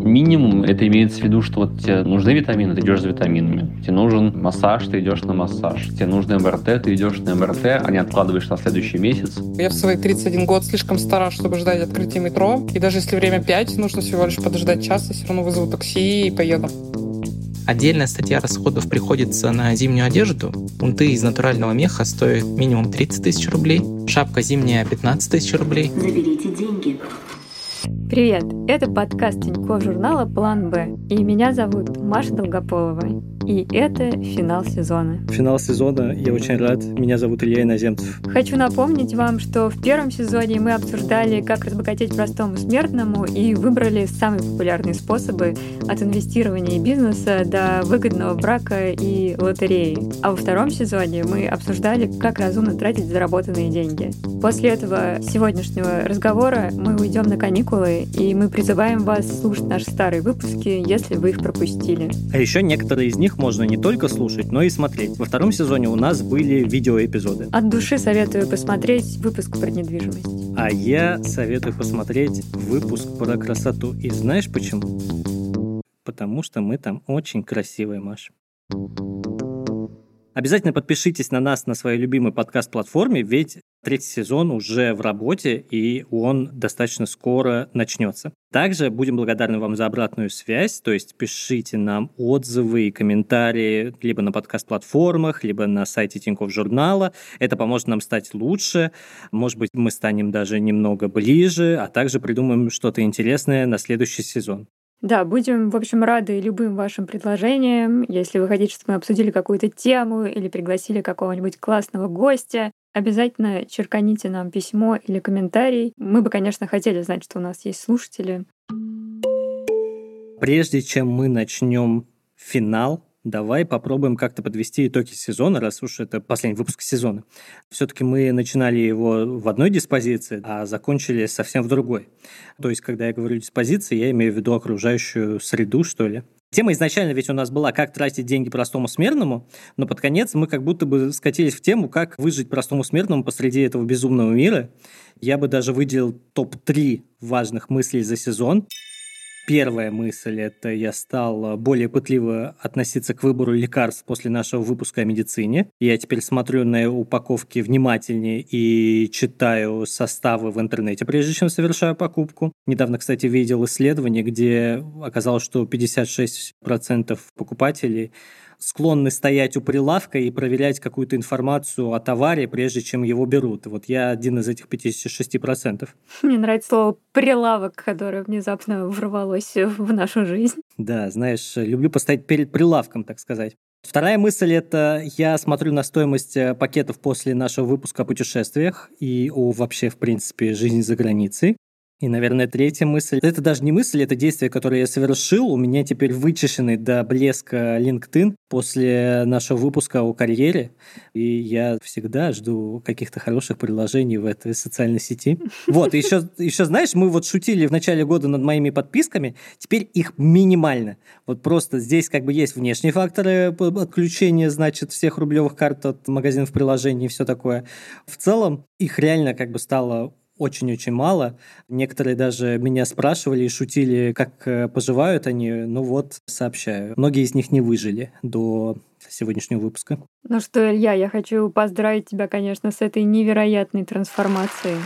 Минимум это имеется в виду, что вот тебе нужны витамины, ты идешь за витаминами. Тебе нужен массаж, ты идешь на массаж. Тебе нужно МРТ, ты идешь на МРТ, а не откладываешь на следующий месяц. Я в свои 31 год слишком стара, чтобы ждать открытия метро. И даже если время 5, нужно всего лишь подождать час, я все равно вызову такси и поеду. Отдельная статья расходов приходится на зимнюю одежду. Унты из натурального меха стоят минимум 30 тысяч рублей, шапка зимняя 15 тысяч рублей. Заберите деньги. Привет! Это подкаст Тинькофф журнала «План Б». И меня зовут Маша Долгополова. И это финал сезона. Финал сезона, я очень рад. Меня зовут Илья Иноземцев. Хочу напомнить вам, что в первом сезоне мы обсуждали, как разбогатеть простому смертному и выбрали самые популярные способы от инвестирования и бизнеса до выгодного брака и лотереи. А во втором сезоне мы обсуждали, как разумно тратить заработанные деньги. После этого сегодняшнего разговора мы уйдем на каникулы, и мы призываем вас слушать наши старые выпуски, если вы их пропустили. А еще некоторые из них можно не только слушать, но и смотреть. Во втором сезоне у нас были видеоэпизоды. От души советую посмотреть выпуск про недвижимость. А я советую посмотреть выпуск про красоту. И знаешь почему? Потому что мы там очень красивые, Маш. Обязательно подпишитесь на нас на своей любимой подкаст-платформе, ведь третий сезон уже в работе, и он достаточно скоро начнется. Также будем благодарны вам за обратную связь, то есть пишите нам отзывы и комментарии либо на подкаст-платформах, либо на сайте Тинькофф журнала. Это поможет нам стать лучше, может быть, мы станем даже немного ближе, а также придумаем что-то интересное на следующий сезон. Да, будем, в общем, рады любым вашим предложениям. Если вы хотите, чтобы мы обсудили какую-то тему или пригласили какого-нибудь классного гостя, обязательно черканите нам письмо или комментарий. Мы бы, конечно, хотели знать, что у нас есть слушатели. Прежде чем мы начнем финал, давай попробуем как-то подвести итоги сезона, раз уж это последний выпуск сезона. Все-таки мы начинали его в одной диспозиции, а закончили совсем в другой. То есть, когда я говорю диспозиции, я имею в виду окружающую среду, что ли. Тема изначально ведь у нас была «Как тратить деньги простому смертному», но под конец мы как будто бы скатились в тему «Как выжить простому смертному посреди этого безумного мира». Я бы даже выделил топ-3 важных мыслей за сезон. Первая мысль – это я стал более пытливо относиться к выбору лекарств после нашего выпуска о медицине. Я теперь смотрю на упаковки внимательнее и читаю составы в интернете, прежде чем совершаю покупку. Недавно, кстати, видел исследование, где оказалось, что 56% покупателей склонны стоять у прилавка и проверять какую-то информацию о товаре, прежде чем его берут. Вот я один из этих 56%. Мне нравится слово «прилавок», которое внезапно ворвалось в нашу жизнь. Да, знаешь, люблю постоять перед прилавком, так сказать. Вторая мысль – это я смотрю на стоимость э, пакетов после нашего выпуска о путешествиях и о вообще, в принципе, жизни за границей. И, наверное, третья мысль. Это даже не мысль, это действие, которое я совершил. У меня теперь вычищенный до блеска LinkedIn после нашего выпуска о карьере. И я всегда жду каких-то хороших предложений в этой социальной сети. Вот, и еще, еще знаешь, мы вот шутили в начале года над моими подписками. Теперь их минимально. Вот просто здесь как бы есть внешние факторы отключения, значит, всех рублевых карт от магазинов приложений и все такое. В целом их реально как бы стало очень-очень мало. Некоторые даже меня спрашивали и шутили, как э, поживают они. Ну вот, сообщаю. Многие из них не выжили до сегодняшнего выпуска. Ну что, Илья, я хочу поздравить тебя, конечно, с этой невероятной трансформацией.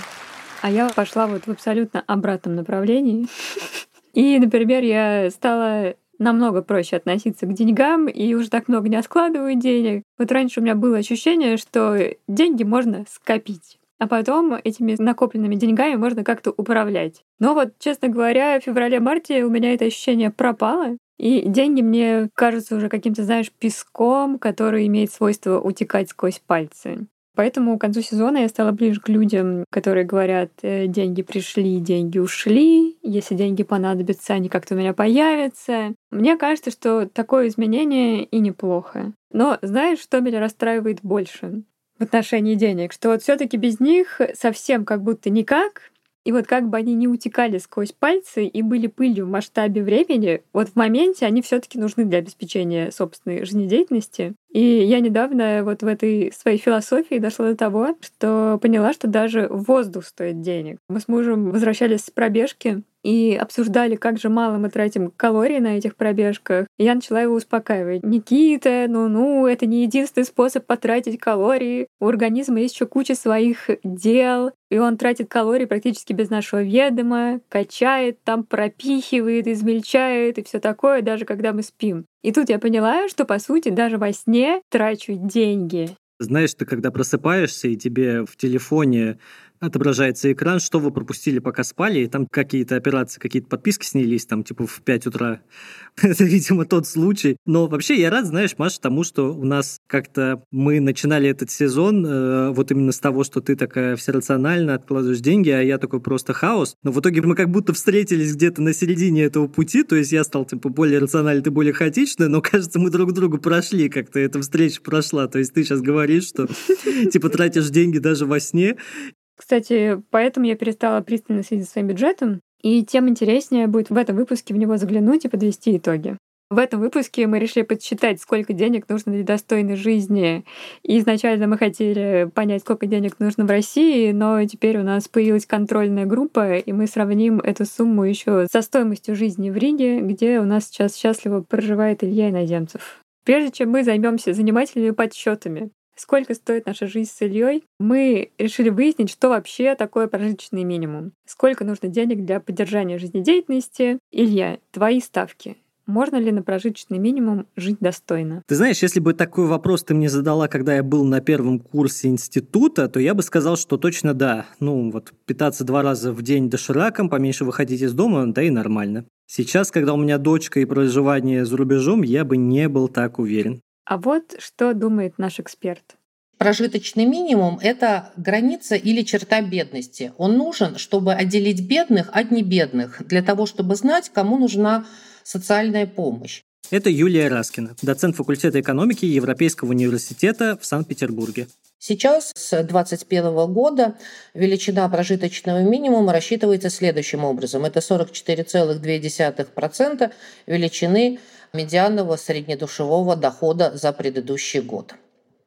А я пошла вот в абсолютно обратном направлении. И, например, я стала намного проще относиться к деньгам и уже так много не откладываю денег. Вот раньше у меня было ощущение, что деньги можно скопить а потом этими накопленными деньгами можно как-то управлять. Но вот, честно говоря, в феврале-марте у меня это ощущение пропало, и деньги мне кажутся уже каким-то, знаешь, песком, который имеет свойство утекать сквозь пальцы. Поэтому к концу сезона я стала ближе к людям, которые говорят, «Э, деньги пришли, деньги ушли, если деньги понадобятся, они как-то у меня появятся. Мне кажется, что такое изменение и неплохо. Но знаешь, что меня расстраивает больше? В отношении денег, что вот все таки без них совсем как будто никак, и вот как бы они не утекали сквозь пальцы и были пылью в масштабе времени, вот в моменте они все таки нужны для обеспечения собственной жизнедеятельности. И я недавно вот в этой своей философии дошла до того, что поняла, что даже воздух стоит денег. Мы с мужем возвращались с пробежки, и обсуждали, как же мало мы тратим калорий на этих пробежках. И я начала его успокаивать. Никита, ну-ну, это не единственный способ потратить калории. У организма есть еще куча своих дел, и он тратит калории практически без нашего ведома, качает, там пропихивает, измельчает и все такое, даже когда мы спим. И тут я поняла, что, по сути, даже во сне трачу деньги. Знаешь, ты когда просыпаешься, и тебе в телефоне отображается экран, что вы пропустили, пока спали, и там какие-то операции, какие-то подписки снялись, там, типа, в 5 утра. Это, видимо, тот случай. Но вообще я рад, знаешь, Маша, тому, что у нас как-то мы начинали этот сезон э, вот именно с того, что ты такая все рационально откладываешь деньги, а я такой просто хаос. Но в итоге мы как будто встретились где-то на середине этого пути, то есть я стал, типа, более рациональный, ты более хаотичный, но, кажется, мы друг другу прошли, как-то эта встреча прошла. То есть ты сейчас говоришь, что, типа, тратишь деньги даже во сне, кстати, поэтому я перестала пристально следить за своим бюджетом, и тем интереснее будет в этом выпуске в него заглянуть и подвести итоги. В этом выпуске мы решили подсчитать, сколько денег нужно для достойной жизни. И изначально мы хотели понять, сколько денег нужно в России, но теперь у нас появилась контрольная группа, и мы сравним эту сумму еще со стоимостью жизни в Риге, где у нас сейчас счастливо проживает Илья Иноземцев. Прежде чем мы займемся занимательными подсчетами, сколько стоит наша жизнь с Ильей, мы решили выяснить, что вообще такое прожиточный минимум. Сколько нужно денег для поддержания жизнедеятельности. Илья, твои ставки. Можно ли на прожиточный минимум жить достойно? Ты знаешь, если бы такой вопрос ты мне задала, когда я был на первом курсе института, то я бы сказал, что точно да. Ну, вот питаться два раза в день дошираком, поменьше выходить из дома, да и нормально. Сейчас, когда у меня дочка и проживание за рубежом, я бы не был так уверен. А вот что думает наш эксперт. Прожиточный минимум – это граница или черта бедности. Он нужен, чтобы отделить бедных от небедных, для того, чтобы знать, кому нужна социальная помощь. Это Юлия Раскина, доцент факультета экономики Европейского университета в Санкт-Петербурге. Сейчас, с 2021 года, величина прожиточного минимума рассчитывается следующим образом. Это 44,2% величины медианного среднедушевого дохода за предыдущий год.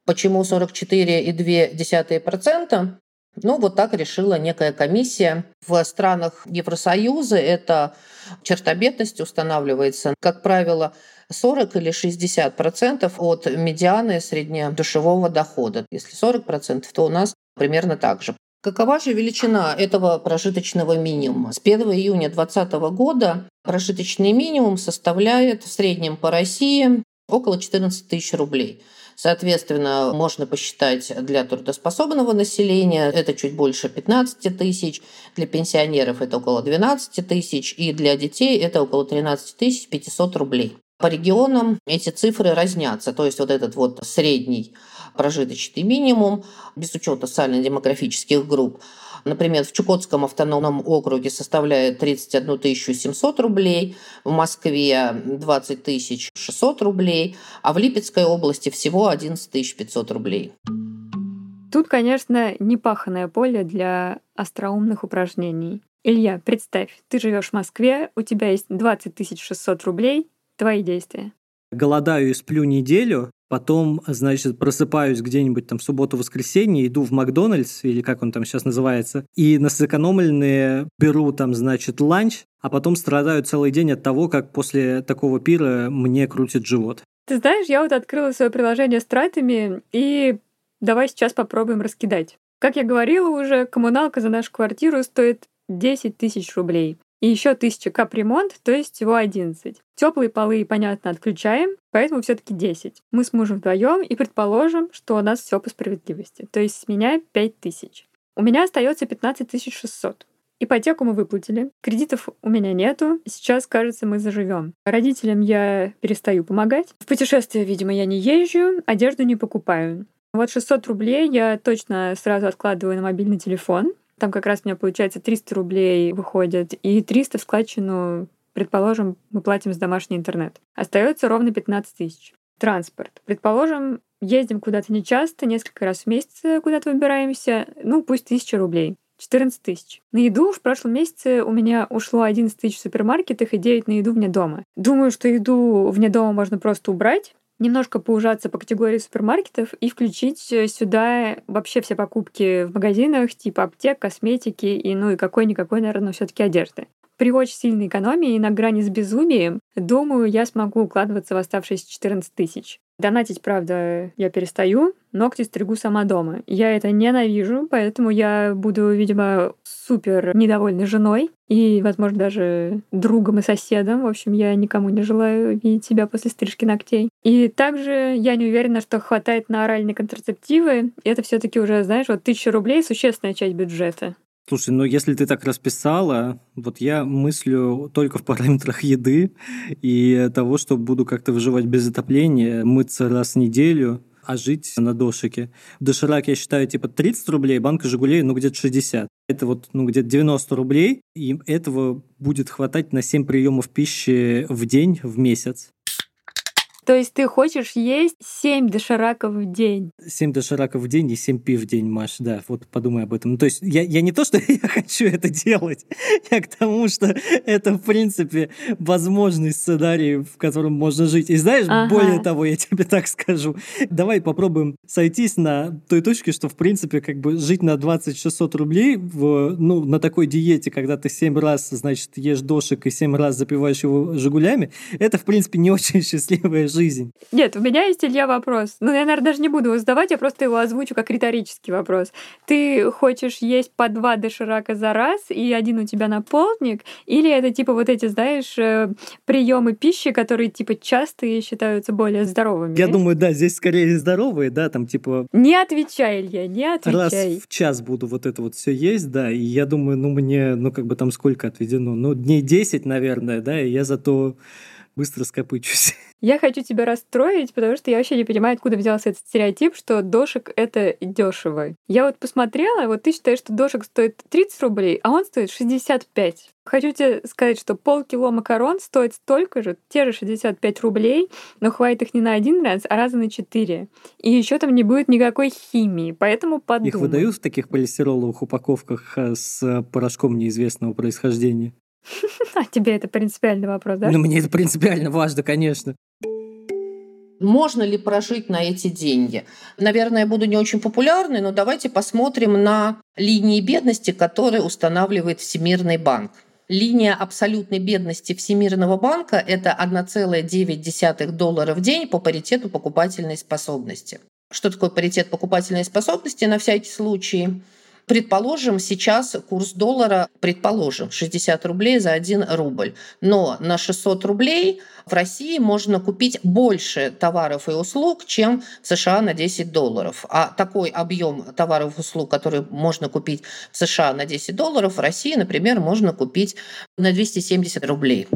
Почему 44,2%? Ну, вот так решила некая комиссия. В странах Евросоюза эта черта устанавливается, как правило, 40 или 60 процентов от медианы среднедушевого дохода. Если 40 процентов, то у нас примерно так же. Какова же величина этого прожиточного минимума? С 1 июня 2020 года прожиточный минимум составляет в среднем по России около 14 тысяч рублей. Соответственно, можно посчитать для трудоспособного населения это чуть больше 15 тысяч, для пенсионеров это около 12 тысяч, и для детей это около 13 500 рублей. По регионам эти цифры разнятся, то есть вот этот вот средний прожиточный минимум, без учета социально-демографических групп. Например, в Чукотском автономном округе составляет 31 700 рублей, в Москве 20 600 рублей, а в Липецкой области всего 11 500 рублей. Тут, конечно, непаханное поле для остроумных упражнений. Илья, представь, ты живешь в Москве, у тебя есть 20 600 рублей, твои действия. Голодаю и сплю неделю, Потом, значит, просыпаюсь где-нибудь там в субботу-воскресенье, иду в Макдональдс, или как он там сейчас называется, и на сэкономленные беру там, значит, ланч, а потом страдаю целый день от того, как после такого пира мне крутит живот. Ты знаешь, я вот открыла свое приложение с тратами, и давай сейчас попробуем раскидать. Как я говорила уже, коммуналка за нашу квартиру стоит 10 тысяч рублей. И еще 1000 капремонт, то есть всего 11. Теплые полы, понятно, отключаем, поэтому все-таки 10. Мы с мужем вдвоем и предположим, что у нас все по справедливости. То есть с меня 5000. У меня остается 15 600. Ипотеку мы выплатили, кредитов у меня нету. Сейчас, кажется, мы заживем. Родителям я перестаю помогать. В путешествия, видимо, я не езжу, одежду не покупаю. Вот 600 рублей я точно сразу откладываю на мобильный телефон. Там как раз у меня получается 300 рублей выходит, и 300 в складчину, предположим, мы платим за домашний интернет. Остается ровно 15 тысяч. Транспорт. Предположим, ездим куда-то нечасто, несколько раз в месяц куда-то выбираемся, ну, пусть 1000 рублей. 14 тысяч. На еду в прошлом месяце у меня ушло 11 тысяч в супермаркетах и 9 на еду вне дома. Думаю, что еду вне дома можно просто убрать, немножко поужаться по категории супермаркетов и включить сюда вообще все покупки в магазинах, типа аптек, косметики и, ну, и какой-никакой, наверное, все таки одежды. При очень сильной экономии и на грани с безумием, думаю, я смогу укладываться в оставшиеся 14 тысяч. Донатить, правда, я перестаю, ногти стригу сама дома. Я это ненавижу, поэтому я буду, видимо, супер недовольной женой и, возможно, даже другом и соседом. В общем, я никому не желаю видеть себя после стрижки ногтей. И также я не уверена, что хватает на оральные контрацептивы. Это все таки уже, знаешь, вот тысяча рублей — существенная часть бюджета. Слушай, ну если ты так расписала, вот я мыслю только в параметрах еды и того, что буду как-то выживать без отопления, мыться раз в неделю, а жить на дошике. Доширак, я считаю, типа 30 рублей, банка «Жигулей», ну, где-то 60. Это вот, ну, где-то 90 рублей, и этого будет хватать на 7 приемов пищи в день, в месяц. То есть ты хочешь есть 7 дошираков в день? 7 дошираков в день и 7 пив в день, Маш, да, вот подумай об этом. Ну, то есть я, я не то, что я хочу это делать, я к тому, что это, в принципе, возможный сценарий, в котором можно жить. И знаешь, ага. более того, я тебе так скажу, давай попробуем сойтись на той точке, что, в принципе, как бы жить на 20-600 рублей в, ну, на такой диете, когда ты 7 раз, значит, ешь дошик и 7 раз запиваешь его жигулями, это, в принципе, не очень счастливая жизнь. Нет, у меня есть, Илья, вопрос. Ну, я, наверное, даже не буду его задавать, я просто его озвучу как риторический вопрос. Ты хочешь есть по два доширака за раз, и один у тебя на полдник? Или это типа вот эти, знаешь, э, приемы пищи, которые типа частые считаются более здоровыми? Я думаю, да, здесь скорее здоровые, да, там типа... Не отвечай, Илья, не отвечай. Раз в час буду вот это вот все есть, да, и я думаю, ну, мне, ну, как бы там сколько отведено? Ну, дней 10, наверное, да, и я зато быстро скопычусь. Я хочу тебя расстроить, потому что я вообще не понимаю, откуда взялся этот стереотип, что дошик — это дешево. Я вот посмотрела, вот ты считаешь, что дошик стоит 30 рублей, а он стоит 65. Хочу тебе сказать, что полкило макарон стоит столько же, те же 65 рублей, но хватит их не на один раз, а раза на четыре. И еще там не будет никакой химии, поэтому подумай. Их выдают в таких полистироловых упаковках э, с порошком неизвестного происхождения? А тебе это принципиальный вопрос, да? Ну, мне это принципиально важно, конечно. Можно ли прожить на эти деньги? Наверное, я буду не очень популярной, но давайте посмотрим на линии бедности, которые устанавливает Всемирный банк. Линия абсолютной бедности Всемирного банка – это 1,9 доллара в день по паритету покупательной способности. Что такое паритет покупательной способности на всякий случай? Предположим, сейчас курс доллара, предположим, 60 рублей за 1 рубль. Но на 600 рублей в России можно купить больше товаров и услуг, чем в США на 10 долларов. А такой объем товаров и услуг, который можно купить в США на 10 долларов, в России, например, можно купить на 270 рублей.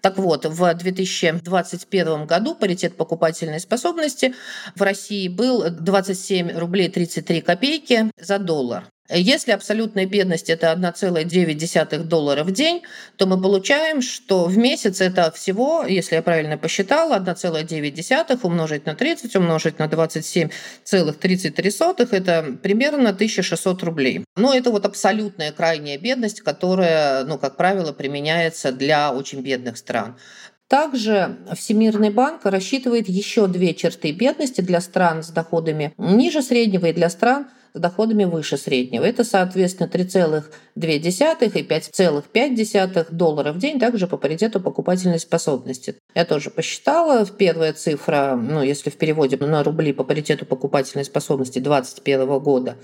Так вот, в 2021 году паритет покупательной способности в России был 27 рублей 33 копейки за доллар. Если абсолютная бедность это 1,9 доллара в день, то мы получаем, что в месяц это всего, если я правильно посчитала, 1,9 умножить на 30, умножить на 27,33, это примерно 1600 рублей. Но это вот абсолютная крайняя бедность, которая, ну, как правило, применяется для очень бедных стран. Также Всемирный банк рассчитывает еще две черты бедности для стран с доходами ниже среднего и для стран – с доходами выше среднего. Это, соответственно, 3,2 и 5,5 доллара в день, также по паритету покупательной способности. Я тоже посчитала. Первая цифра, ну, если в переводе на рубли по паритету покупательной способности 2021 года,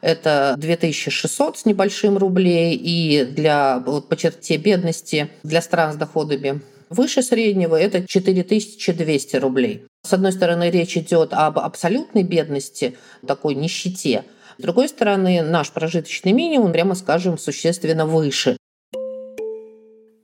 это 2600 с небольшим рублей, и для вот, по черте бедности для стран с доходами выше среднего это 4200 рублей. С одной стороны, речь идет об абсолютной бедности, такой нищете. С другой стороны, наш прожиточный минимум, прямо скажем, существенно выше.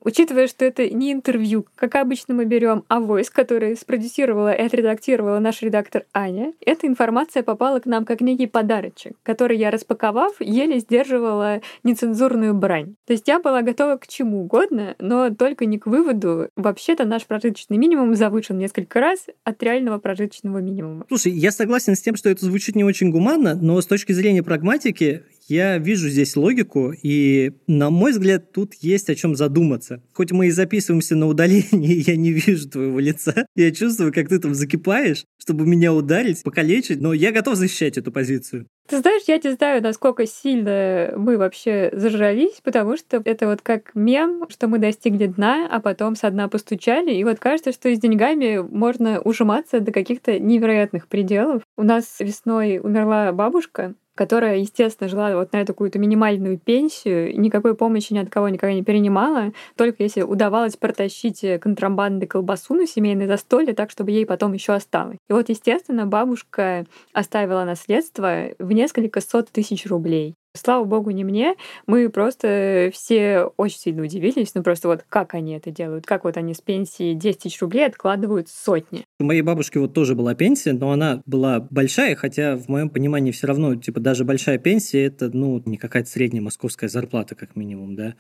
Учитывая, что это не интервью, как обычно мы берем авойс, который спродюсировала и отредактировала наш редактор Аня, эта информация попала к нам как некий подарочек, который я, распаковав, еле сдерживала нецензурную брань. То есть я была готова к чему угодно, но только не к выводу. Вообще-то наш прожиточный минимум завышен несколько раз от реального прожиточного минимума. Слушай, я согласен с тем, что это звучит не очень гуманно, но с точки зрения прагматики я вижу здесь логику, и, на мой взгляд, тут есть о чем задуматься. Хоть мы и записываемся на удалении, я не вижу твоего лица. Я чувствую, как ты там закипаешь, чтобы меня ударить, покалечить, но я готов защищать эту позицию. Ты знаешь, я не знаю, насколько сильно мы вообще зажрались, потому что это вот как мем, что мы достигли дна, а потом со дна постучали, и вот кажется, что с деньгами можно ужиматься до каких-то невероятных пределов. У нас весной умерла бабушка, которая, естественно, жила вот на эту какую-то минимальную пенсию, никакой помощи ни от кого никогда не перенимала, только если удавалось протащить контрабанды колбасу на семейное застолье так, чтобы ей потом еще осталось. И вот, естественно, бабушка оставила наследство в несколько сот тысяч рублей. Слава богу, не мне. Мы просто все очень сильно удивились. Ну, просто вот как они это делают, как вот они с пенсии 10 тысяч рублей откладывают сотни. У моей бабушки вот тоже была пенсия, но она была большая, хотя в моем понимании все равно, типа, даже большая пенсия это, ну, не какая-то средняя московская зарплата, как минимум, да.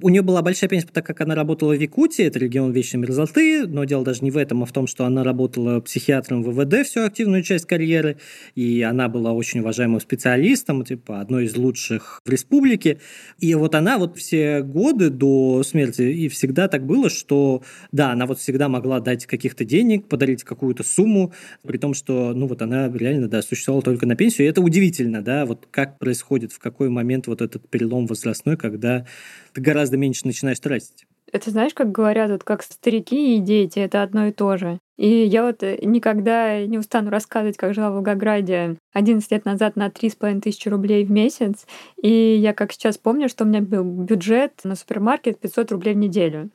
У нее была большая пенсия, так как она работала в Якутии, это регион вечной мерзлоты, но дело даже не в этом, а в том, что она работала психиатром в ВВД всю активную часть карьеры, и она была очень уважаемым специалистом, типа, одной из лучших лучших в республике. И вот она вот все годы до смерти, и всегда так было, что да, она вот всегда могла дать каких-то денег, подарить какую-то сумму, при том, что, ну вот она реально, да, существовала только на пенсию. И это удивительно, да, вот как происходит, в какой момент вот этот перелом возрастной, когда ты гораздо меньше начинаешь тратить. Это знаешь, как говорят, вот как старики и дети, это одно и то же. И я вот э, никогда не устану рассказывать, как жила в Волгограде 11 лет назад на 3,5 тысячи рублей в месяц. И я как сейчас помню, что у меня был бюджет на супермаркет 500 рублей в неделю.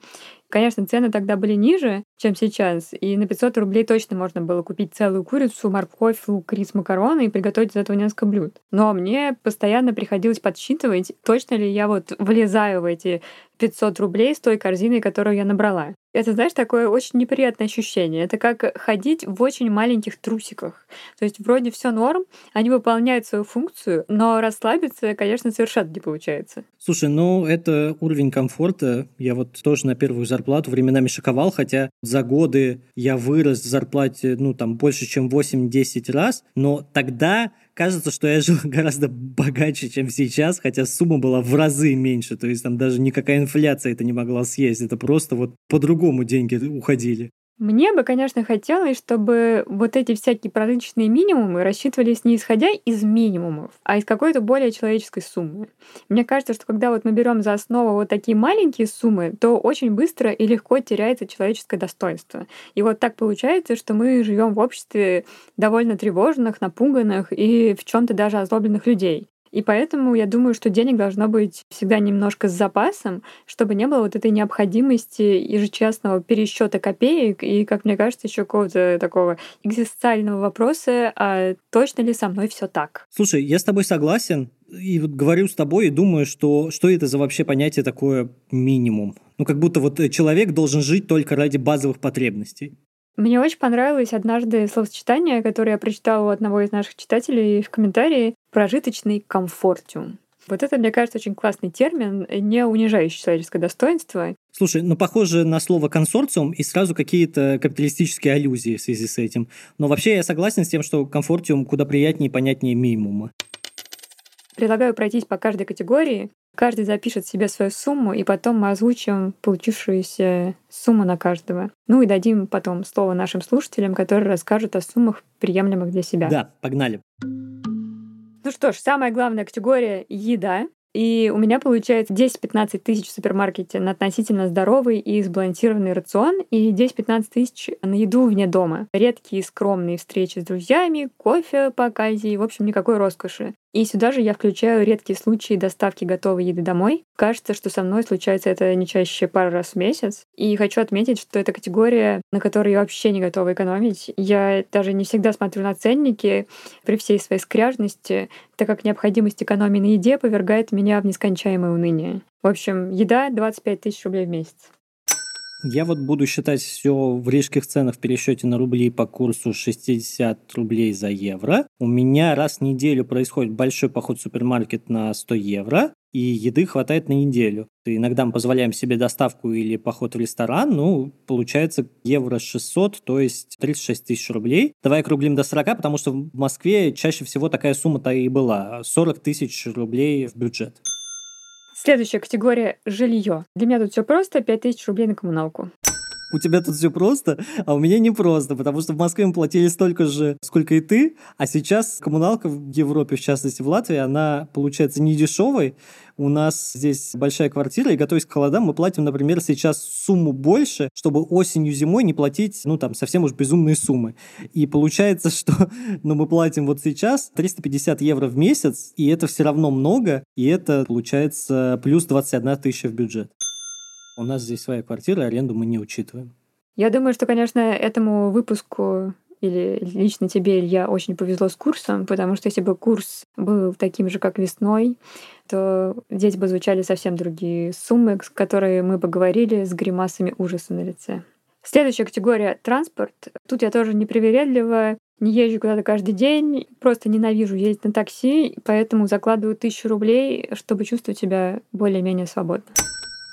Конечно, цены тогда были ниже, чем сейчас, и на 500 рублей точно можно было купить целую курицу, морковь, лук, рис, макароны и приготовить из этого несколько блюд. Но мне постоянно приходилось подсчитывать, точно ли я вот влезаю в эти 500 рублей с той корзиной, которую я набрала. Это, знаешь, такое очень неприятное ощущение. Это как ходить в очень маленьких трусиках. То есть вроде все норм, они выполняют свою функцию, но расслабиться, конечно, совершенно не получается. Слушай, ну это уровень комфорта. Я вот тоже на первую зарплату временами шоковал, хотя за годы я вырос в зарплате, ну там больше, чем 8-10 раз, но тогда кажется, что я жил гораздо богаче, чем сейчас, хотя сумма была в разы меньше, то есть там даже никакая инфляция это не могла съесть, это просто вот по-другому деньги уходили. Мне бы, конечно, хотелось, чтобы вот эти всякие прожиточные минимумы рассчитывались не исходя из минимумов, а из какой-то более человеческой суммы. Мне кажется, что когда вот мы берем за основу вот такие маленькие суммы, то очень быстро и легко теряется человеческое достоинство. И вот так получается, что мы живем в обществе довольно тревожных, напуганных и в чем-то даже озлобленных людей. И поэтому я думаю, что денег должно быть всегда немножко с запасом, чтобы не было вот этой необходимости ежечасного пересчета копеек и, как мне кажется, еще какого-то такого экзистенциального вопроса, а точно ли со мной все так? Слушай, я с тобой согласен, и вот говорю с тобой и думаю, что что это за вообще понятие такое минимум? Ну, как будто вот человек должен жить только ради базовых потребностей. Мне очень понравилось однажды словосочетание, которое я прочитала у одного из наших читателей в комментарии «прожиточный комфортиум». Вот это, мне кажется, очень классный термин, не унижающий человеческое достоинство. Слушай, ну похоже на слово консорциум и сразу какие-то капиталистические аллюзии в связи с этим. Но вообще я согласен с тем, что комфортиум куда приятнее и понятнее минимума. Предлагаю пройтись по каждой категории. Каждый запишет себе свою сумму, и потом мы озвучим получившуюся сумму на каждого. Ну и дадим потом слово нашим слушателям, которые расскажут о суммах, приемлемых для себя. Да, погнали. Ну что ж, самая главная категория — еда. И у меня получается 10-15 тысяч в супермаркете на относительно здоровый и сбалансированный рацион, и 10-15 тысяч на еду вне дома. Редкие скромные встречи с друзьями, кофе по оказии, в общем, никакой роскоши. И сюда же я включаю редкие случаи доставки готовой еды домой. Кажется, что со мной случается это не чаще пару раз в месяц. И хочу отметить, что это категория, на которой я вообще не готова экономить. Я даже не всегда смотрю на ценники при всей своей скряжности, так как необходимость экономии на еде повергает меня в нескончаемое уныние. В общем, еда 25 тысяч рублей в месяц. Я вот буду считать все в рижских ценах в пересчете на рубли по курсу 60 рублей за евро. У меня раз в неделю происходит большой поход в супермаркет на 100 евро. и еды хватает на неделю. Иногда мы позволяем себе доставку или поход в ресторан, ну, получается евро 600, то есть 36 тысяч рублей. Давай округлим до 40, потому что в Москве чаще всего такая сумма-то и была. 40 тысяч рублей в бюджет. Следующая категория – жилье. Для меня тут все просто – 5 тысяч рублей на коммуналку у тебя тут все просто, а у меня не просто, потому что в Москве мы платили столько же, сколько и ты, а сейчас коммуналка в Европе, в частности в Латвии, она получается не дешевой. У нас здесь большая квартира, и готовясь к холодам, мы платим, например, сейчас сумму больше, чтобы осенью, зимой не платить, ну, там, совсем уж безумные суммы. И получается, что ну, мы платим вот сейчас 350 евро в месяц, и это все равно много, и это, получается, плюс 21 тысяча в бюджет. У нас здесь своя квартира, аренду мы не учитываем. Я думаю, что, конечно, этому выпуску или лично тебе, Илья, очень повезло с курсом, потому что если бы курс был таким же, как весной, то здесь бы звучали совсем другие суммы, с которыми мы бы говорили с гримасами ужаса на лице. Следующая категория — транспорт. Тут я тоже непривередливая, не езжу куда-то каждый день, просто ненавижу ездить на такси, поэтому закладываю тысячу рублей, чтобы чувствовать себя более-менее свободно.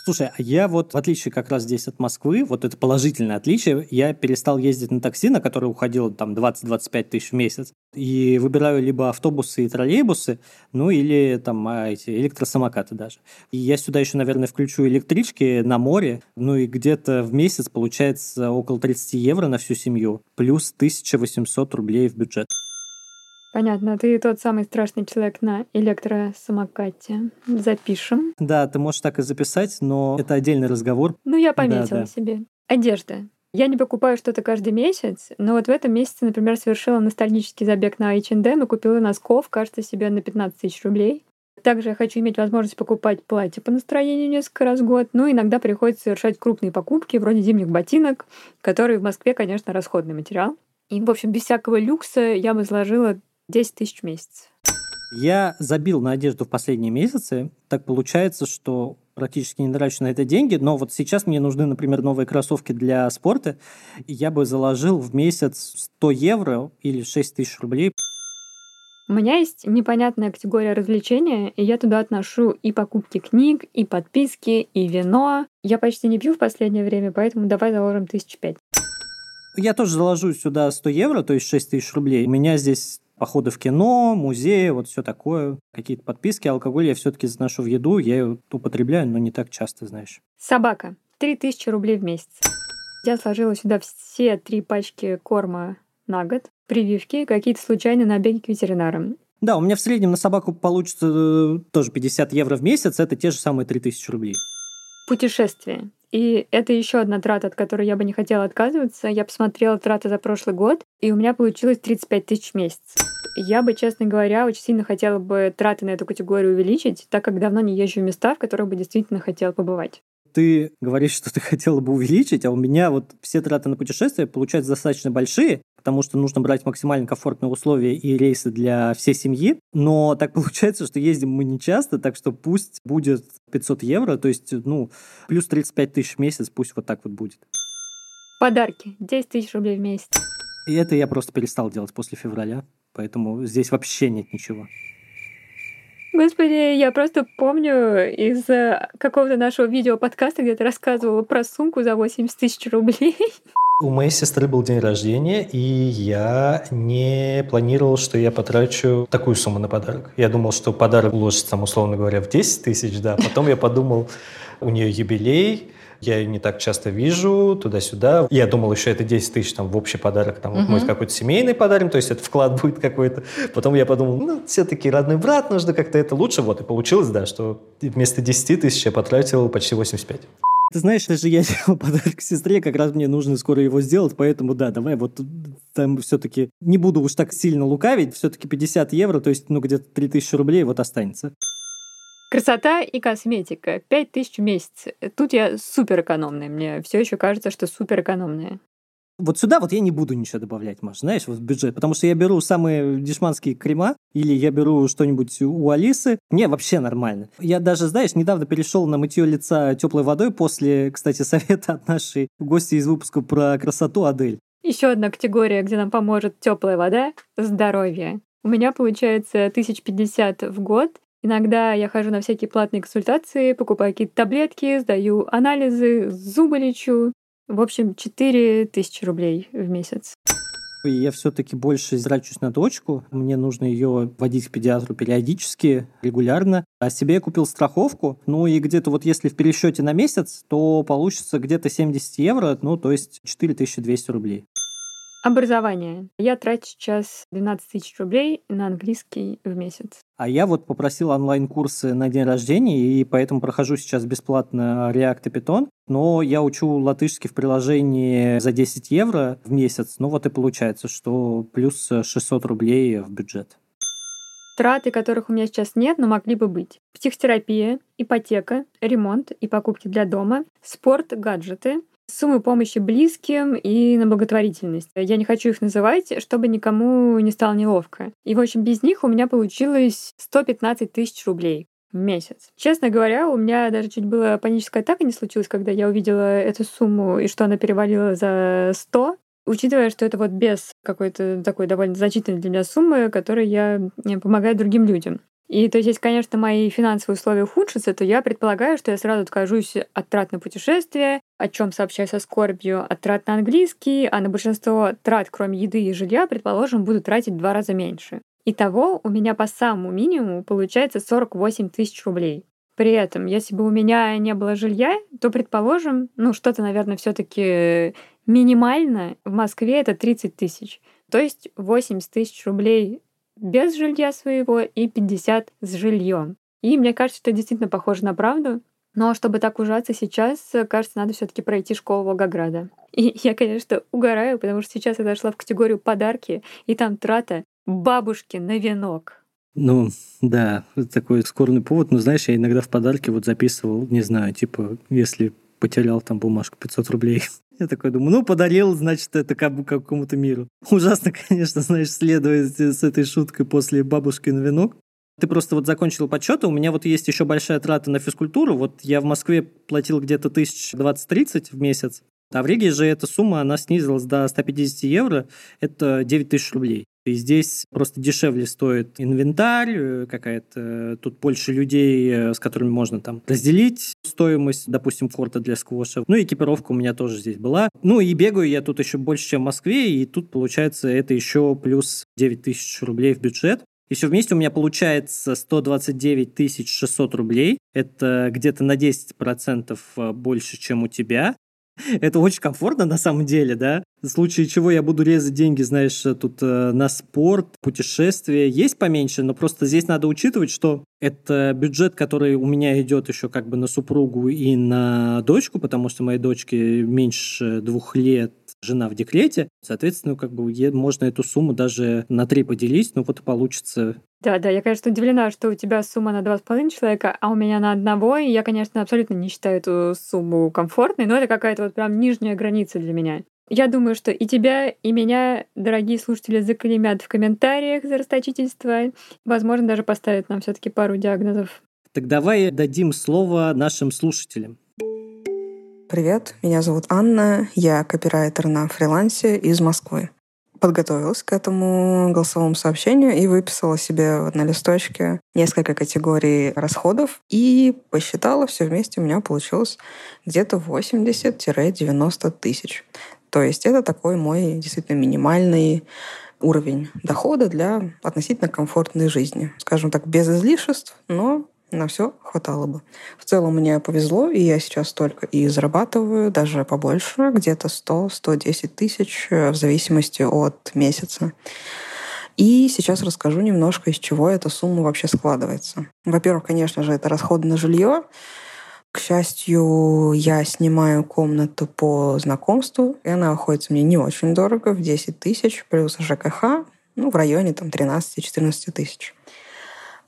Слушай, а я вот, в отличие как раз здесь от Москвы, вот это положительное отличие, я перестал ездить на такси, на которое уходило там 20-25 тысяч в месяц, и выбираю либо автобусы и троллейбусы, ну или там а, эти электросамокаты даже. И я сюда еще, наверное, включу электрички на море, ну и где-то в месяц получается около 30 евро на всю семью, плюс 1800 рублей в бюджет. Понятно, ты тот самый страшный человек на электросамокате. Запишем. Да, ты можешь так и записать, но это отдельный разговор. Ну, я пометила да, да. себе. Одежда. Я не покупаю что-то каждый месяц, но вот в этом месяце, например, совершила ностальгический забег на H&M и купила носков, кажется, себе на 15 тысяч рублей. Также я хочу иметь возможность покупать платье по настроению несколько раз в год, но иногда приходится совершать крупные покупки, вроде зимних ботинок, которые в Москве, конечно, расходный материал. И, в общем, без всякого люкса я бы сложила 10 тысяч в месяц. Я забил на одежду в последние месяцы. Так получается, что практически не трачу на это деньги, но вот сейчас мне нужны, например, новые кроссовки для спорта, я бы заложил в месяц 100 евро или 6 тысяч рублей. У меня есть непонятная категория развлечения, и я туда отношу и покупки книг, и подписки, и вино. Я почти не пью в последнее время, поэтому давай заложим тысяч пять. Я тоже заложу сюда 100 евро, то есть 6 тысяч рублей. У меня здесь походы в кино, музеи, вот все такое, какие-то подписки. Алкоголь я все-таки заношу в еду, я ее употребляю, но не так часто, знаешь. Собака. 3000 рублей в месяц. Я сложила сюда все три пачки корма на год, прививки, какие-то случайные набеги к ветеринарам. Да, у меня в среднем на собаку получится э, тоже 50 евро в месяц, это те же самые 3000 рублей. Путешествие. И это еще одна трата, от которой я бы не хотела отказываться. Я посмотрела траты за прошлый год, и у меня получилось 35 тысяч в месяц. Я бы, честно говоря, очень сильно хотела бы траты на эту категорию увеличить, так как давно не езжу в места, в которых бы действительно хотела побывать ты говоришь, что ты хотела бы увеличить, а у меня вот все траты на путешествия получаются достаточно большие, потому что нужно брать максимально комфортные условия и рейсы для всей семьи. Но так получается, что ездим мы не часто, так что пусть будет 500 евро, то есть, ну, плюс 35 тысяч в месяц, пусть вот так вот будет. Подарки. 10 тысяч рублей в месяц. И это я просто перестал делать после февраля, поэтому здесь вообще нет ничего. Господи, я просто помню из э, какого-то нашего видео-подкаста, где ты рассказывала про сумку за 80 тысяч рублей. У моей сестры был день рождения, и я не планировал, что я потрачу такую сумму на подарок. Я думал, что подарок уложится, там, условно говоря, в 10 тысяч, да. Потом я подумал, у нее юбилей, я ее не так часто вижу, туда-сюда. Я думал, еще это 10 тысяч там в общий подарок, там, uh-huh. может, какой-то семейный подарим, то есть это вклад будет какой-то. Потом я подумал, ну, все-таки родной брат, нужно как-то это лучше. Вот, и получилось, да, что вместо 10 тысяч я потратил почти 85. Ты знаешь, даже я делал подарок сестре, как раз мне нужно скоро его сделать, поэтому да, давай вот там все-таки не буду уж так сильно лукавить, все-таки 50 евро, то есть ну где-то 3000 рублей вот останется. Красота и косметика. 5 тысяч в месяц. Тут я супер экономная. Мне все еще кажется, что супер экономная. Вот сюда вот я не буду ничего добавлять, Маш, знаешь, вот в бюджет, потому что я беру самые дешманские крема, или я беру что-нибудь у Алисы, мне вообще нормально. Я даже, знаешь, недавно перешел на мытье лица теплой водой после, кстати, совета от нашей гости из выпуска про красоту Адель. Еще одна категория, где нам поможет теплая вода – здоровье. У меня получается 1050 в год, Иногда я хожу на всякие платные консультации, покупаю какие-то таблетки, сдаю анализы, зубы лечу. В общем, 4 тысячи рублей в месяц. Я все-таки больше трачусь на дочку. Мне нужно ее водить к педиатру периодически, регулярно. А себе я купил страховку. Ну и где-то вот если в пересчете на месяц, то получится где-то 70 евро, ну то есть 4200 рублей. Образование. Я трачу сейчас 12 тысяч рублей на английский в месяц. А я вот попросил онлайн-курсы на день рождения, и поэтому прохожу сейчас бесплатно React и Python, но я учу латышский в приложении за 10 евро в месяц, ну вот и получается, что плюс 600 рублей в бюджет. Траты, которых у меня сейчас нет, но могли бы быть. Психотерапия, ипотека, ремонт и покупки для дома, спорт, гаджеты — суммы помощи близким и на благотворительность. Я не хочу их называть, чтобы никому не стало неловко. И, в общем, без них у меня получилось 115 тысяч рублей в месяц. Честно говоря, у меня даже чуть было паническая атака не случилась, когда я увидела эту сумму и что она перевалила за 100. Учитывая, что это вот без какой-то такой довольно значительной для меня суммы, которой я э, помогаю другим людям. И то есть, если, конечно, мои финансовые условия ухудшатся, то я предполагаю, что я сразу откажусь от трат на путешествия, о чем сообщаю со скорбью, от трат на английский, а на большинство трат, кроме еды и жилья, предположим, буду тратить в два раза меньше. Итого у меня по самому минимуму получается 48 тысяч рублей. При этом, если бы у меня не было жилья, то, предположим, ну, что-то, наверное, все таки минимально в Москве это 30 тысяч. То есть 80 тысяч рублей без жилья своего и 50 с жильем. И мне кажется, что это действительно похоже на правду. Но чтобы так ужаться сейчас, кажется, надо все таки пройти школу Волгограда. И я, конечно, угораю, потому что сейчас я дошла в категорию подарки, и там трата бабушки на венок. Ну, да, такой скорный повод. Но знаешь, я иногда в подарке вот записывал, не знаю, типа, если потерял там бумажку 500 рублей. Я такой думаю, ну, подарил, значит, это как бы какому-то миру. Ужасно, конечно, знаешь, следовать с этой шуткой после бабушки на венок. Ты просто вот закончил подсчеты, у меня вот есть еще большая трата на физкультуру. Вот я в Москве платил где-то тысяч 20-30 в месяц, а в Риге же эта сумма, она снизилась до 150 евро, это 9 тысяч рублей. И здесь просто дешевле стоит инвентарь, э, какая-то э, тут больше людей, э, с которыми можно там разделить стоимость, допустим, корта для сквоша. Ну, экипировка у меня тоже здесь была. Ну, и бегаю я тут еще больше, чем в Москве, и тут, получается, это еще плюс 9 тысяч рублей в бюджет. И все вместе у меня получается 129 600 рублей. Это где-то на 10% больше, чем у тебя. Это очень комфортно на самом деле, да? В случае чего я буду резать деньги, знаешь, тут э, на спорт, путешествия есть поменьше, но просто здесь надо учитывать, что это бюджет, который у меня идет еще как бы на супругу и на дочку, потому что моей дочке меньше двух лет, жена в декрете, соответственно, как бы можно эту сумму даже на три поделить, ну вот и получится да, да, я, конечно, удивлена, что у тебя сумма на два с половиной человека, а у меня на одного, и я, конечно, абсолютно не считаю эту сумму комфортной, но это какая-то вот прям нижняя граница для меня. Я думаю, что и тебя, и меня, дорогие слушатели, заклемят в комментариях за расточительство. Возможно, даже поставят нам все таки пару диагнозов. Так давай дадим слово нашим слушателям. Привет, меня зовут Анна, я копирайтер на фрилансе из Москвы подготовилась к этому голосовому сообщению и выписала себе на листочке несколько категорий расходов и посчитала, все вместе у меня получилось где-то 80-90 тысяч. То есть это такой мой действительно минимальный уровень дохода для относительно комфортной жизни. Скажем так, без излишеств, но на все хватало бы. В целом мне повезло, и я сейчас только и зарабатываю, даже побольше, где-то 100-110 тысяч, э, в зависимости от месяца. И сейчас расскажу немножко, из чего эта сумма вообще складывается. Во-первых, конечно же, это расходы на жилье. К счастью, я снимаю комнату по знакомству, и она обходится мне не очень дорого, в 10 тысяч, плюс ЖКХ, ну, в районе там 13-14 тысяч.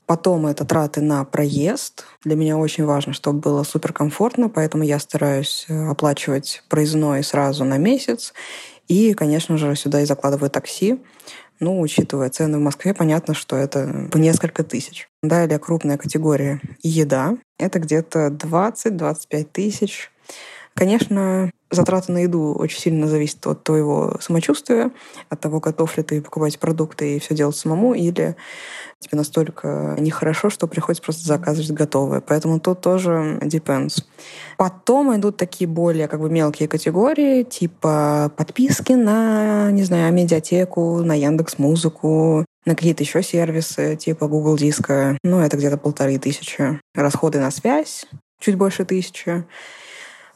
Потом это траты на проезд. Для меня очень важно, чтобы было суперкомфортно, поэтому я стараюсь э, оплачивать проездной сразу на месяц. И, конечно же, сюда и закладываю такси. Ну, учитывая цены в Москве, понятно, что это по несколько тысяч. Далее крупная категория еда. Это где-то 20-25 тысяч. Конечно, Затраты на еду очень сильно зависят от твоего самочувствия, от того, готов ли ты покупать продукты и все делать самому, или тебе настолько нехорошо, что приходится просто заказывать готовое. Поэтому тут тоже depends. Потом идут такие более как бы мелкие категории, типа подписки на, не знаю, медиатеку, на Яндекс Музыку, на какие-то еще сервисы, типа Google Диска. Ну, это где-то полторы тысячи. Расходы на связь чуть больше тысячи.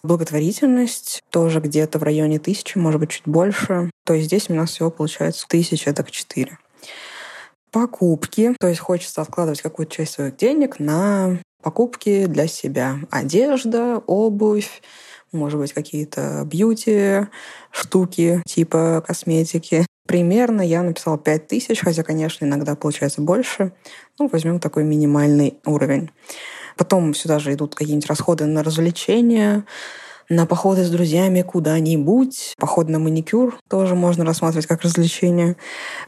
Благотворительность тоже где-то в районе тысячи, может быть, чуть больше. То есть здесь у нас всего получается тысяча, так четыре. Покупки. То есть хочется откладывать какую-то часть своих денег на покупки для себя. Одежда, обувь, может быть, какие-то бьюти штуки типа косметики. Примерно я написала 5000, хотя, конечно, иногда получается больше. Ну, возьмем такой минимальный уровень. Потом сюда же идут какие-нибудь расходы на развлечения, на походы с друзьями куда-нибудь. Поход на маникюр тоже можно рассматривать как развлечение.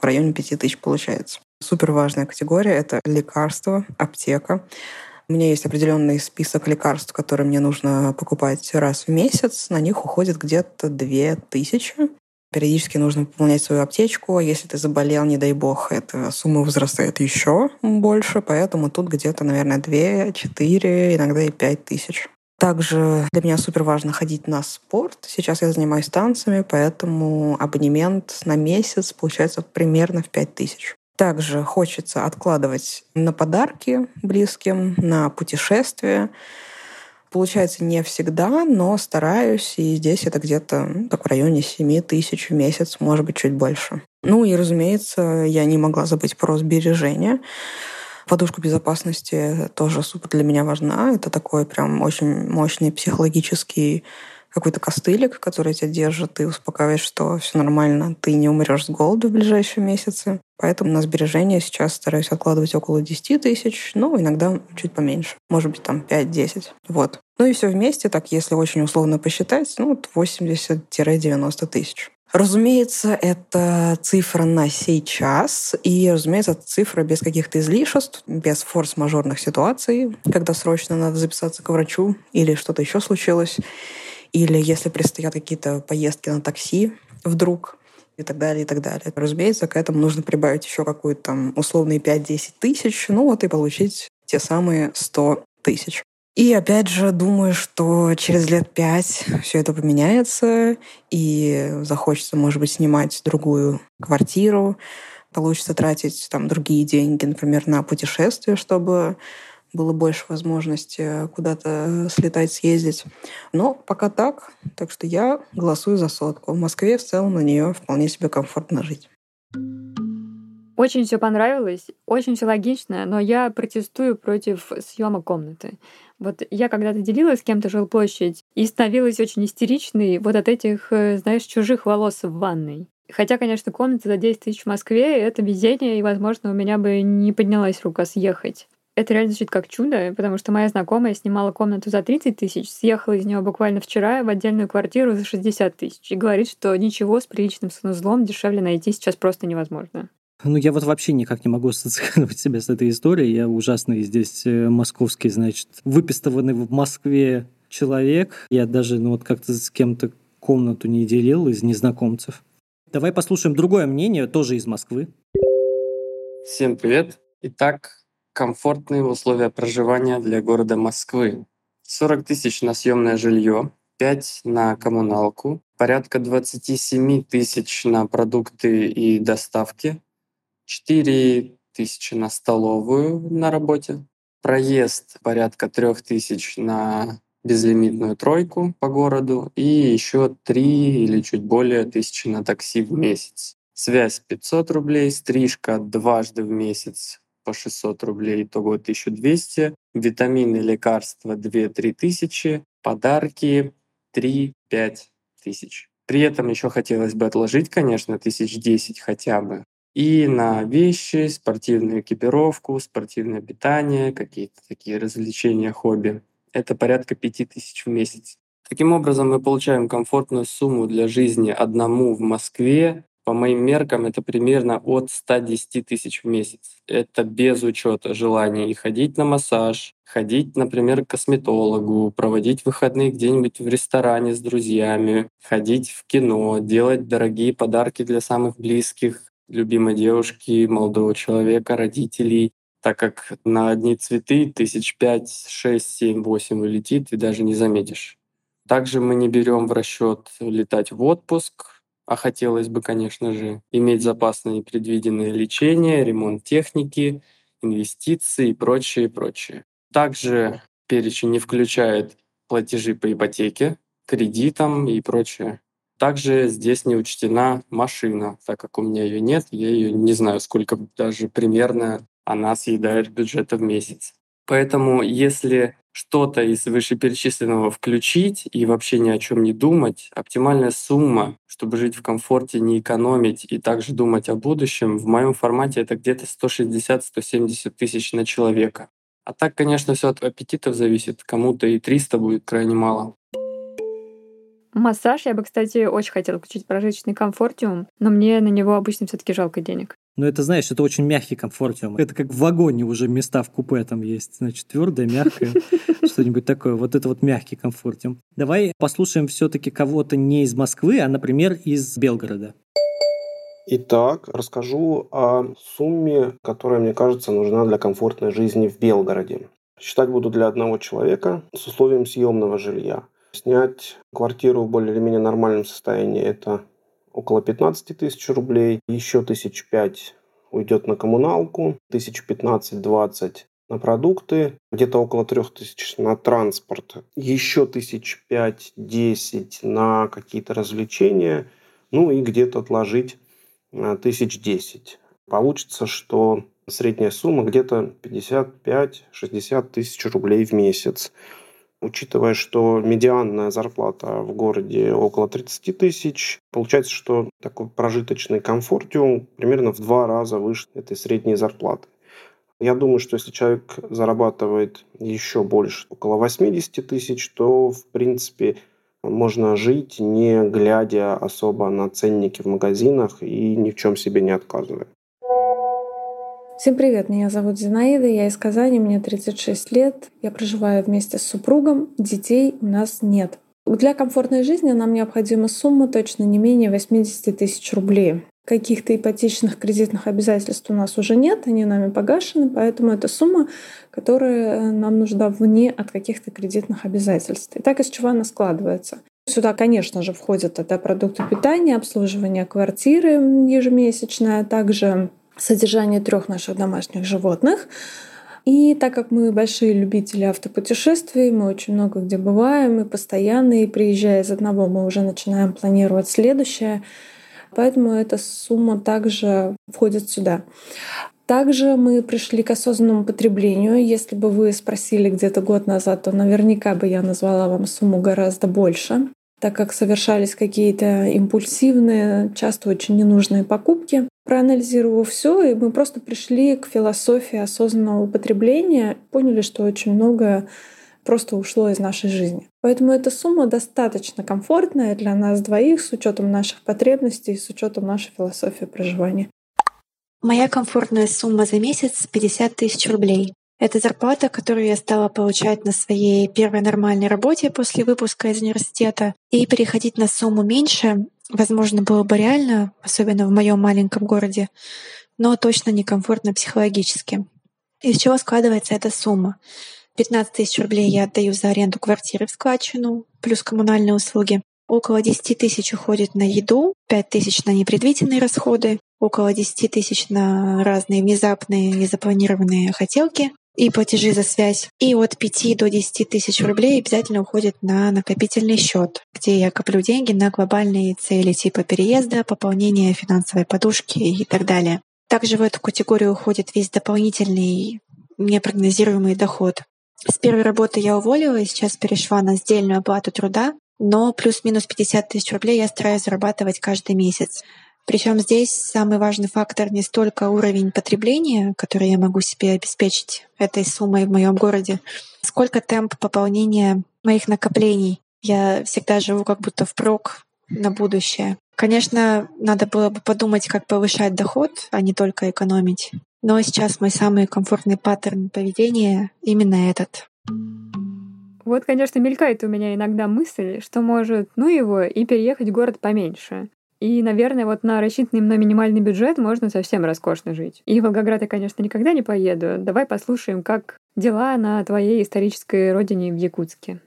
В районе 5000 получается. Супер важная категория — это лекарства, аптека. У меня есть определенный список лекарств, которые мне нужно покупать раз в месяц. На них уходит где-то две тысячи. Периодически нужно пополнять свою аптечку. Если ты заболел, не дай бог, эта сумма возрастает еще больше. Поэтому тут где-то, наверное, 2, 4, иногда и 5 тысяч. Также для меня супер важно ходить на спорт. Сейчас я занимаюсь танцами, поэтому абонемент на месяц получается примерно в 5 тысяч. Также хочется откладывать на подарки близким, на путешествия. Получается не всегда, но стараюсь, и здесь это где-то ну, так в районе 7 тысяч в месяц, может быть, чуть больше. Ну и, разумеется, я не могла забыть про сбережения. Подушка безопасности тоже супер для меня важна. Это такой прям очень мощный психологический какой-то костылик, который тебя держит и успокаивает, что все нормально, ты не умрешь с голоду в ближайшие месяцы. Поэтому на сбережения сейчас стараюсь откладывать около 10 тысяч, ну, иногда чуть поменьше. Может быть, там 5-10. Вот. Ну и все вместе, так если очень условно посчитать, ну, 80-90 тысяч. Разумеется, это цифра на сейчас, и, разумеется, это цифра без каких-то излишеств, без форс-мажорных ситуаций, когда срочно надо записаться к врачу или что-то еще случилось или если предстоят какие-то поездки на такси вдруг, и так далее, и так далее. Разумеется, к этому нужно прибавить еще какую-то там условные 5-10 тысяч, ну вот и получить те самые 100 тысяч. И опять же, думаю, что через лет пять все это поменяется, и захочется, может быть, снимать другую квартиру, получится тратить там другие деньги, например, на путешествия, чтобы было больше возможности куда-то слетать, съездить. Но пока так, так что я голосую за сотку. В Москве в целом на нее вполне себе комфортно жить. Очень все понравилось, очень все логично, но я протестую против съема комнаты. Вот я когда-то делила с кем-то жилплощадь и становилась очень истеричной вот от этих, э, знаешь, чужих волос в ванной. Хотя, конечно, комната за 10 тысяч в Москве — это везение, и, возможно, у меня бы не поднялась рука съехать это реально звучит как чудо, потому что моя знакомая снимала комнату за 30 тысяч, съехала из нее буквально вчера в отдельную квартиру за 60 тысяч и говорит, что ничего с приличным санузлом дешевле найти сейчас просто невозможно. Ну, я вот вообще никак не могу ассоциировать себя с этой историей. Я ужасный здесь э, московский, значит, выпистованный в Москве человек. Я даже, ну, вот как-то с кем-то комнату не делил из незнакомцев. Давай послушаем другое мнение, тоже из Москвы. Всем привет. Итак, комфортные условия проживания для города Москвы. 40 тысяч на съемное жилье, 5 на коммуналку, порядка 27 тысяч на продукты и доставки, 4 тысячи на столовую на работе, проезд порядка 3 тысяч на безлимитную тройку по городу и еще 3 или чуть более тысячи на такси в месяц. Связь 500 рублей, стрижка дважды в месяц по 600 рублей, итого 1200, витамины, лекарства 2-3 тысячи, подарки 3-5 тысяч. При этом еще хотелось бы отложить, конечно, тысяч 10 хотя бы. И на вещи, спортивную экипировку, спортивное питание, какие-то такие развлечения, хобби. Это порядка 5 тысяч в месяц. Таким образом, мы получаем комфортную сумму для жизни одному в Москве По моим меркам это примерно от 110 тысяч в месяц. Это без учета желания ходить на массаж, ходить, например, к косметологу, проводить выходные где-нибудь в ресторане с друзьями, ходить в кино, делать дорогие подарки для самых близких, любимой девушки, молодого человека, родителей, так как на одни цветы тысяч пять, шесть, семь, восемь улетит и даже не заметишь. Также мы не берем в расчет летать в отпуск, а хотелось бы, конечно же, иметь запас на непредвиденное лечение, ремонт техники, инвестиции и прочее, прочее. Также перечень не включает платежи по ипотеке, кредитам и прочее. Также здесь не учтена машина, так как у меня ее нет, я ее не знаю, сколько даже примерно она съедает бюджета в месяц. Поэтому если что-то из вышеперечисленного включить и вообще ни о чем не думать, оптимальная сумма, чтобы жить в комфорте, не экономить и также думать о будущем, в моем формате это где-то 160-170 тысяч на человека. А так, конечно, все от аппетитов зависит. Кому-то и 300 будет крайне мало. Массаж я бы, кстати, очень хотела включить прожиточный комфортиум, но мне на него обычно все таки жалко денег. Но это, знаешь, это очень мягкий комфортиум. Это как в вагоне уже места в купе там есть. Значит, твердое, мягкое, что-нибудь такое. Вот это вот мягкий комфортиум. Давай послушаем все-таки кого-то не из Москвы, а, например, из Белгорода. Итак, расскажу о сумме, которая, мне кажется, нужна для комфортной жизни в Белгороде. Считать буду для одного человека с условием съемного жилья. Снять квартиру в более или менее нормальном состоянии – это около 15 тысяч рублей, еще тысяч пять уйдет на коммуналку, тысяч 15-20 на продукты, где-то около трех тысяч на транспорт, еще тысяч пять-десять на какие-то развлечения, ну и где-то отложить э, тысяч десять. Получится, что средняя сумма где-то 55-60 тысяч рублей в месяц учитывая, что медианная зарплата в городе около 30 тысяч, получается, что такой прожиточный комфортиум примерно в два раза выше этой средней зарплаты. Я думаю, что если человек зарабатывает еще больше, около 80 тысяч, то, в принципе, можно жить, не глядя особо на ценники в магазинах и ни в чем себе не отказывая. Всем привет, меня зовут Зинаида, я из Казани, мне 36 лет, я проживаю вместе с супругом, детей у нас нет. Для комфортной жизни нам необходима сумма точно не менее 80 тысяч рублей. Каких-то ипотечных кредитных обязательств у нас уже нет, они нами погашены, поэтому это сумма, которая нам нужна вне от каких-то кредитных обязательств. Итак, из чего она складывается? Сюда, конечно же, входят это продукты питания, обслуживание квартиры ежемесячное, а также содержание трех наших домашних животных. И так как мы большие любители автопутешествий, мы очень много где бываем и постоянно, и приезжая из одного, мы уже начинаем планировать следующее. Поэтому эта сумма также входит сюда. Также мы пришли к осознанному потреблению. Если бы вы спросили где-то год назад, то наверняка бы я назвала вам сумму гораздо больше так как совершались какие-то импульсивные, часто очень ненужные покупки. Проанализировав все, и мы просто пришли к философии осознанного употребления, поняли, что очень многое просто ушло из нашей жизни. Поэтому эта сумма достаточно комфортная для нас двоих с учетом наших потребностей, с учетом нашей философии проживания. Моя комфортная сумма за месяц 50 тысяч рублей. Это зарплата, которую я стала получать на своей первой нормальной работе после выпуска из университета. И переходить на сумму меньше, возможно, было бы реально, особенно в моем маленьком городе, но точно некомфортно психологически. Из чего складывается эта сумма? 15 тысяч рублей я отдаю за аренду квартиры в складчину, плюс коммунальные услуги. Около 10 тысяч уходит на еду, 5 тысяч на непредвиденные расходы, около 10 тысяч на разные внезапные незапланированные хотелки, и платежи за связь. И от 5 до 10 тысяч рублей обязательно уходит на накопительный счет, где я коплю деньги на глобальные цели типа переезда, пополнения финансовой подушки и так далее. Также в эту категорию уходит весь дополнительный непрогнозируемый доход. С первой работы я уволилась, сейчас перешла на сдельную оплату труда, но плюс-минус 50 тысяч рублей я стараюсь зарабатывать каждый месяц. Причем здесь самый важный фактор не столько уровень потребления, который я могу себе обеспечить этой суммой в моем городе, сколько темп пополнения моих накоплений. Я всегда живу как будто впрок на будущее. Конечно, надо было бы подумать, как повышать доход, а не только экономить. Но сейчас мой самый комфортный паттерн поведения именно этот. Вот, конечно, мелькает у меня иногда мысль, что может, ну его, и переехать в город поменьше. И, наверное, вот на рассчитанный мной минимальный бюджет можно совсем роскошно жить. И в Волгоград я, конечно, никогда не поеду. Давай послушаем, как дела на твоей исторической родине в Якутске.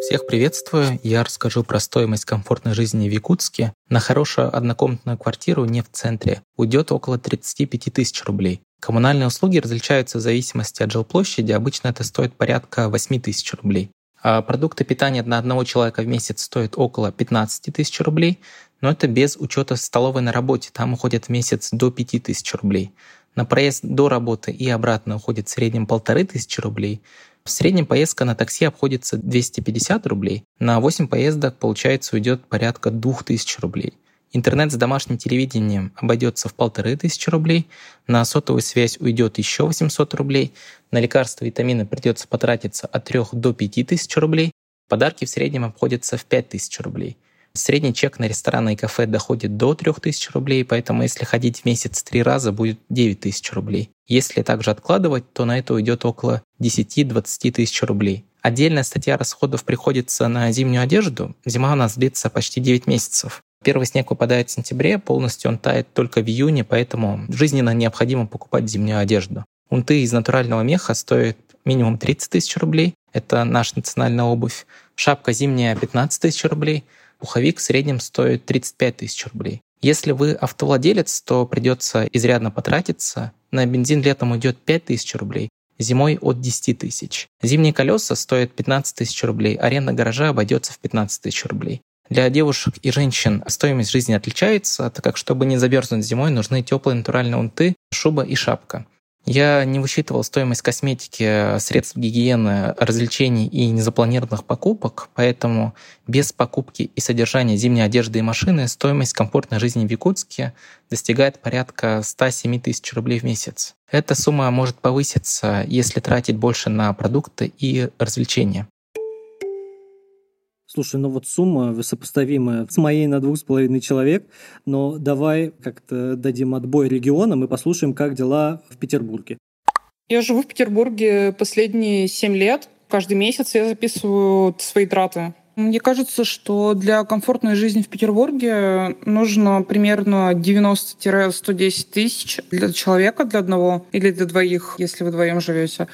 Всех приветствую. Я расскажу про стоимость комфортной жизни в Якутске. На хорошую однокомнатную квартиру не в центре уйдет около 35 тысяч рублей. Коммунальные услуги различаются в зависимости от жилплощади. Обычно это стоит порядка 8 тысяч рублей. А продукты питания на одного человека в месяц стоят около 15 тысяч рублей но это без учета столовой на работе. Там уходит в месяц до 5000 рублей. На проезд до работы и обратно уходит в среднем полторы тысячи рублей. В среднем поездка на такси обходится 250 рублей. На 8 поездок, получается, уйдет порядка 2000 рублей. Интернет с домашним телевидением обойдется в полторы тысячи рублей, на сотовую связь уйдет еще 800 рублей, на лекарства и витамины придется потратиться от 3 до 5 тысяч рублей, подарки в среднем обходятся в 5 тысяч рублей. Средний чек на рестораны и кафе доходит до 3000 рублей, поэтому если ходить в месяц три раза, будет 9000 рублей. Если также откладывать, то на это уйдет около 10-20 тысяч рублей. Отдельная статья расходов приходится на зимнюю одежду. Зима у нас длится почти 9 месяцев. Первый снег выпадает в сентябре, полностью он тает только в июне, поэтому жизненно необходимо покупать зимнюю одежду. Унты из натурального меха стоят минимум 30 тысяч рублей. Это наша национальная обувь. Шапка зимняя 15 тысяч рублей – пуховик в среднем стоит 35 тысяч рублей. Если вы автовладелец, то придется изрядно потратиться. На бензин летом уйдет 5 тысяч рублей, зимой от 10 тысяч. Зимние колеса стоят 15 тысяч рублей, аренда гаража обойдется в 15 тысяч рублей. Для девушек и женщин стоимость жизни отличается, так как, чтобы не замерзнуть зимой, нужны теплые натуральные унты, шуба и шапка. Я не высчитывал стоимость косметики, средств гигиены, развлечений и незапланированных покупок, поэтому без покупки и содержания зимней одежды и машины стоимость комфортной жизни в Якутске достигает порядка 107 тысяч рублей в месяц. Эта сумма может повыситься, если тратить больше на продукты и развлечения. Слушай, ну вот сумма сопоставимая с моей на двух с половиной человек, но давай как-то дадим отбой регионам и послушаем, как дела в Петербурге. Я живу в Петербурге последние семь лет. Каждый месяц я записываю свои траты. Мне кажется, что для комфортной жизни в Петербурге нужно примерно 90-110 тысяч для человека, для одного или для двоих, если вы вдвоем живете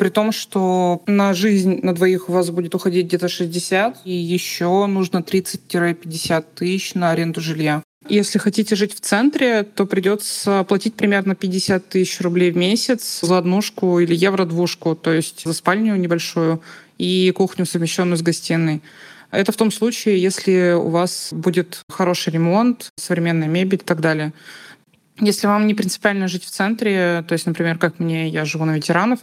при том, что на жизнь на двоих у вас будет уходить где-то 60, и еще нужно 30-50 тысяч на аренду жилья. Если хотите жить в центре, то придется платить примерно 50 тысяч рублей в месяц за однушку или евро-двушку, то есть за спальню небольшую и кухню, совмещенную с гостиной. Это в том случае, если у вас будет хороший ремонт, современная мебель и так далее. Если вам не принципиально жить в центре, то есть, например, как мне, я живу на ветеранов,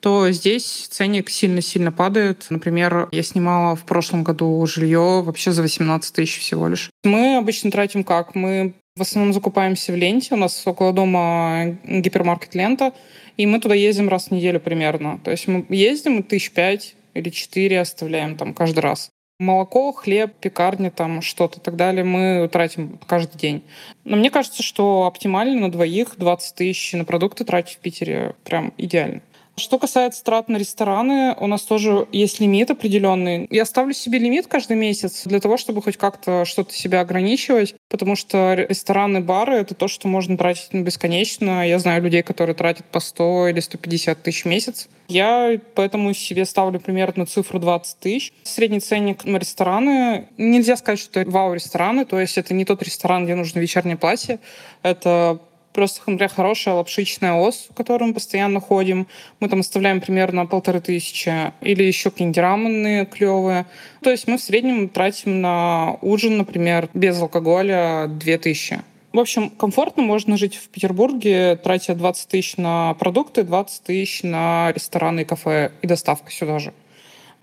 то здесь ценник сильно-сильно падает. Например, я снимала в прошлом году жилье вообще за 18 тысяч всего лишь. Мы обычно тратим как? Мы в основном закупаемся в ленте. У нас около дома гипермаркет лента. И мы туда ездим раз в неделю примерно. То есть мы ездим и тысяч пять или четыре оставляем там каждый раз. Молоко, хлеб, пекарня, там что-то и так далее мы тратим каждый день. Но мне кажется, что оптимально на двоих 20 тысяч на продукты тратить в Питере прям идеально. Что касается трат на рестораны, у нас тоже есть лимит определенный. Я ставлю себе лимит каждый месяц для того, чтобы хоть как-то что-то себя ограничивать, потому что рестораны, бары — это то, что можно тратить бесконечно. Я знаю людей, которые тратят по 100 или 150 тысяч в месяц. Я поэтому себе ставлю примерно цифру 20 тысяч. Средний ценник на рестораны. Нельзя сказать, что это вау-рестораны, то есть это не тот ресторан, где нужно вечернее платье. Это Просто, например, хорошая лапшичная ос, в которую мы постоянно ходим. Мы там оставляем примерно полторы тысячи. Или еще какие-нибудь раменные клевые. То есть мы в среднем тратим на ужин, например, без алкоголя две тысячи. В общем, комфортно можно жить в Петербурге, тратя 20 тысяч на продукты, 20 тысяч на рестораны и кафе и доставка сюда же.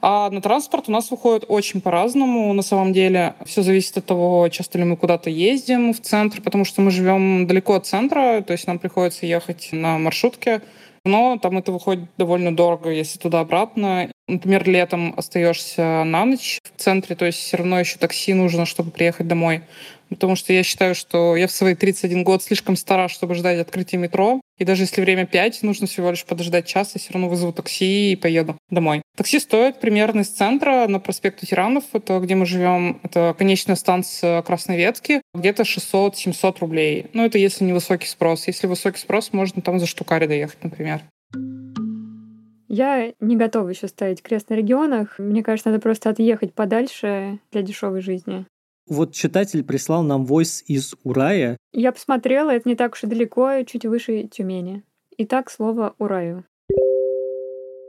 А на транспорт у нас выходит очень по-разному. На самом деле все зависит от того, часто ли мы куда-то ездим в центр, потому что мы живем далеко от центра, то есть нам приходится ехать на маршрутке. Но там это выходит довольно дорого, если туда-обратно. Например, летом остаешься на ночь в центре, то есть все равно еще такси нужно, чтобы приехать домой. Потому что я считаю, что я в свои 31 год слишком стара, чтобы ждать открытия метро. И даже если время 5, нужно всего лишь подождать час, я все равно вызову такси и поеду домой. Такси стоит примерно из центра на проспекту Тиранов, это где мы живем, это конечная станция Красной Ветки, где-то 600-700 рублей. Ну, это если не высокий спрос. Если высокий спрос, можно там за штукари доехать, например. Я не готова еще ставить крест на регионах. Мне кажется, надо просто отъехать подальше для дешевой жизни. Вот читатель прислал нам войс из Урая. Я посмотрела, это не так уж и далеко, чуть выше Тюмени. Итак, слово Ураю.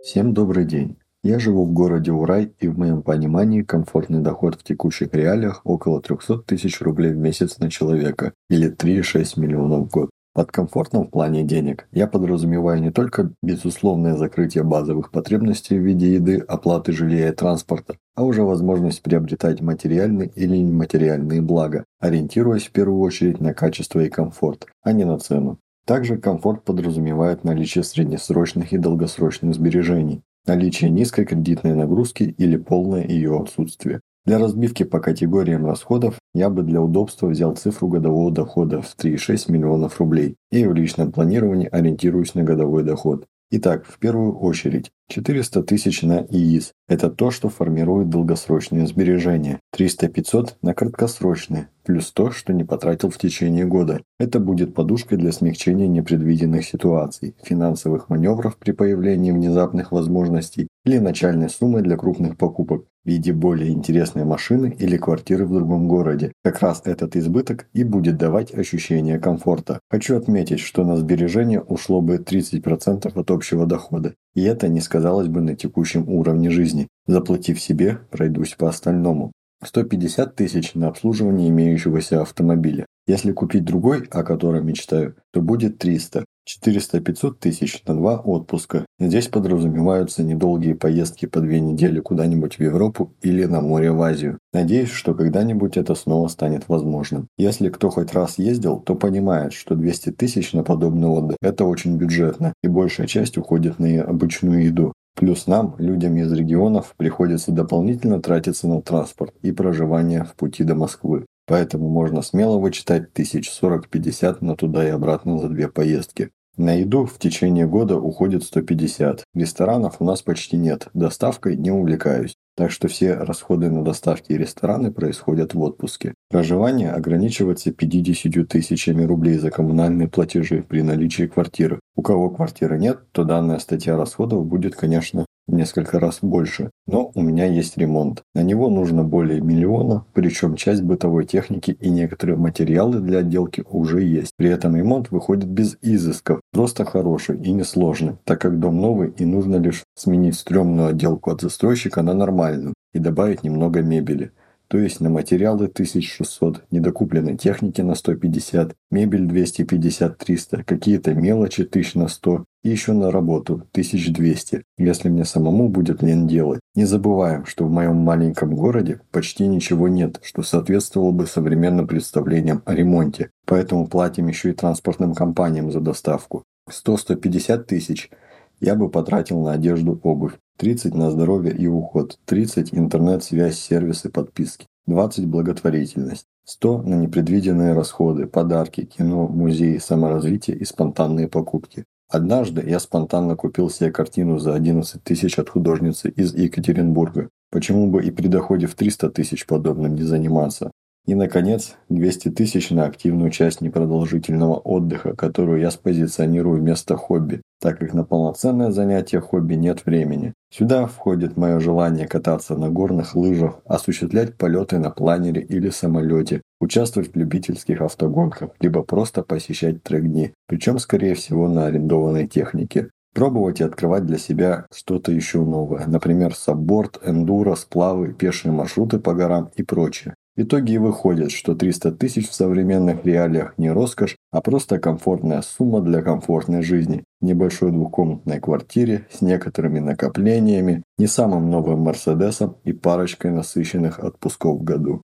Всем добрый день. Я живу в городе Урай, и в моем понимании комфортный доход в текущих реалиях около 300 тысяч рублей в месяц на человека, или 3,6 миллионов в год. Под комфортом в плане денег я подразумеваю не только безусловное закрытие базовых потребностей в виде еды, оплаты жилья и транспорта, а уже возможность приобретать материальные или нематериальные блага, ориентируясь в первую очередь на качество и комфорт, а не на цену. Также комфорт подразумевает наличие среднесрочных и долгосрочных сбережений, наличие низкой кредитной нагрузки или полное ее отсутствие, для разбивки по категориям расходов я бы для удобства взял цифру годового дохода в 3,6 миллионов рублей и в личном планировании ориентируюсь на годовой доход. Итак, в первую очередь, 400 тысяч на ИИС – это то, что формирует долгосрочные сбережения. 300-500 на краткосрочные, плюс то, что не потратил в течение года. Это будет подушкой для смягчения непредвиденных ситуаций, финансовых маневров при появлении внезапных возможностей или начальной суммы для крупных покупок в виде более интересной машины или квартиры в другом городе. Как раз этот избыток и будет давать ощущение комфорта. Хочу отметить, что на сбережение ушло бы 30% от общего дохода. И это не сказалось бы на текущем уровне жизни. Заплатив себе, пройдусь по остальному. 150 тысяч на обслуживание имеющегося автомобиля. Если купить другой, о котором мечтаю, то будет 300. 400-500 тысяч на два отпуска. Здесь подразумеваются недолгие поездки по две недели куда-нибудь в Европу или на море в Азию. Надеюсь, что когда-нибудь это снова станет возможным. Если кто хоть раз ездил, то понимает, что 200 тысяч на подобный отдых – это очень бюджетно, и большая часть уходит на обычную еду. Плюс нам, людям из регионов, приходится дополнительно тратиться на транспорт и проживание в пути до Москвы. Поэтому можно смело вычитать тысяч 40-50 на туда и обратно за две поездки. На еду в течение года уходит 150. Ресторанов у нас почти нет, доставкой не увлекаюсь. Так что все расходы на доставки и рестораны происходят в отпуске. Проживание ограничивается 50 тысячами рублей за коммунальные платежи при наличии квартиры. У кого квартиры нет, то данная статья расходов будет, конечно, несколько раз больше. Но у меня есть ремонт. На него нужно более миллиона, причем часть бытовой техники и некоторые материалы для отделки уже есть. При этом ремонт выходит без изысков, просто хороший и несложный, так как дом новый и нужно лишь сменить стрёмную отделку от застройщика на нормальную и добавить немного мебели то есть на материалы 1600, недокупленной техники на 150, мебель 250-300, какие-то мелочи 1000 на 100 и еще на работу 1200, если мне самому будет лень делать. Не забываем, что в моем маленьком городе почти ничего нет, что соответствовало бы современным представлениям о ремонте, поэтому платим еще и транспортным компаниям за доставку. 100-150 тысяч я бы потратил на одежду, обувь. 30 на здоровье и уход, 30 интернет, связь, сервисы, подписки, 20 благотворительность, 100 на непредвиденные расходы, подарки, кино, музей, саморазвитие и спонтанные покупки. Однажды я спонтанно купил себе картину за 11 тысяч от художницы из Екатеринбурга. Почему бы и при доходе в 300 тысяч подобным не заниматься? И, наконец, 200 тысяч на активную часть непродолжительного отдыха, которую я спозиционирую вместо хобби, так как на полноценное занятие хобби нет времени. Сюда входит мое желание кататься на горных лыжах, осуществлять полеты на планере или самолете, участвовать в любительских автогонках, либо просто посещать трек-дни, причем, скорее всего, на арендованной технике. Пробовать и открывать для себя что-то еще новое, например, сабборд, эндуро, сплавы, пешие маршруты по горам и прочее. В итоге и выходит, что 300 тысяч в современных реалиях не роскошь, а просто комфортная сумма для комфортной жизни. Небольшой двухкомнатной квартире с некоторыми накоплениями, не самым новым Мерседесом и парочкой насыщенных отпусков в году.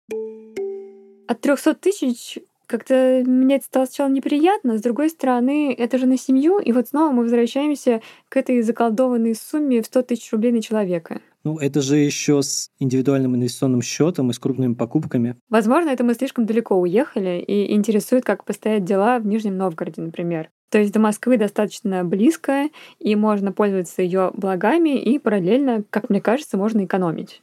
От 300 тысяч как-то мне это стало сначала неприятно, с другой стороны, это же на семью, и вот снова мы возвращаемся к этой заколдованной сумме в 100 тысяч рублей на человека. Ну, это же еще с индивидуальным инвестиционным счетом и с крупными покупками. Возможно, это мы слишком далеко уехали и интересует, как постоят дела в Нижнем Новгороде, например. То есть до Москвы достаточно близко, и можно пользоваться ее благами, и параллельно, как мне кажется, можно экономить.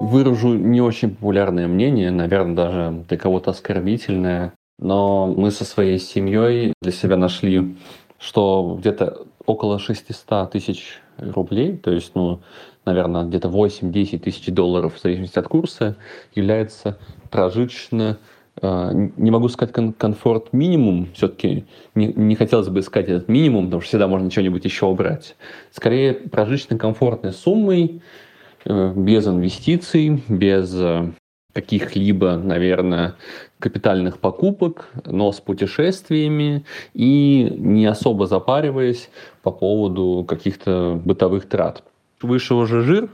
Выражу не очень популярное мнение, наверное, даже для кого-то оскорбительное, но мы со своей семьей для себя нашли, что где-то около 600 тысяч рублей, то есть, ну, наверное, где-то 8-10 тысяч долларов в зависимости от курса, является прожиточно а, не могу сказать комфорт минимум, все-таки не, не хотелось бы искать этот минимум, потому что всегда можно что-нибудь еще убрать. Скорее, прожиточно комфортной суммой, э, без инвестиций, без э, каких-либо, наверное, капитальных покупок, но с путешествиями и не особо запариваясь по поводу каких-то бытовых трат. Выше уже жир,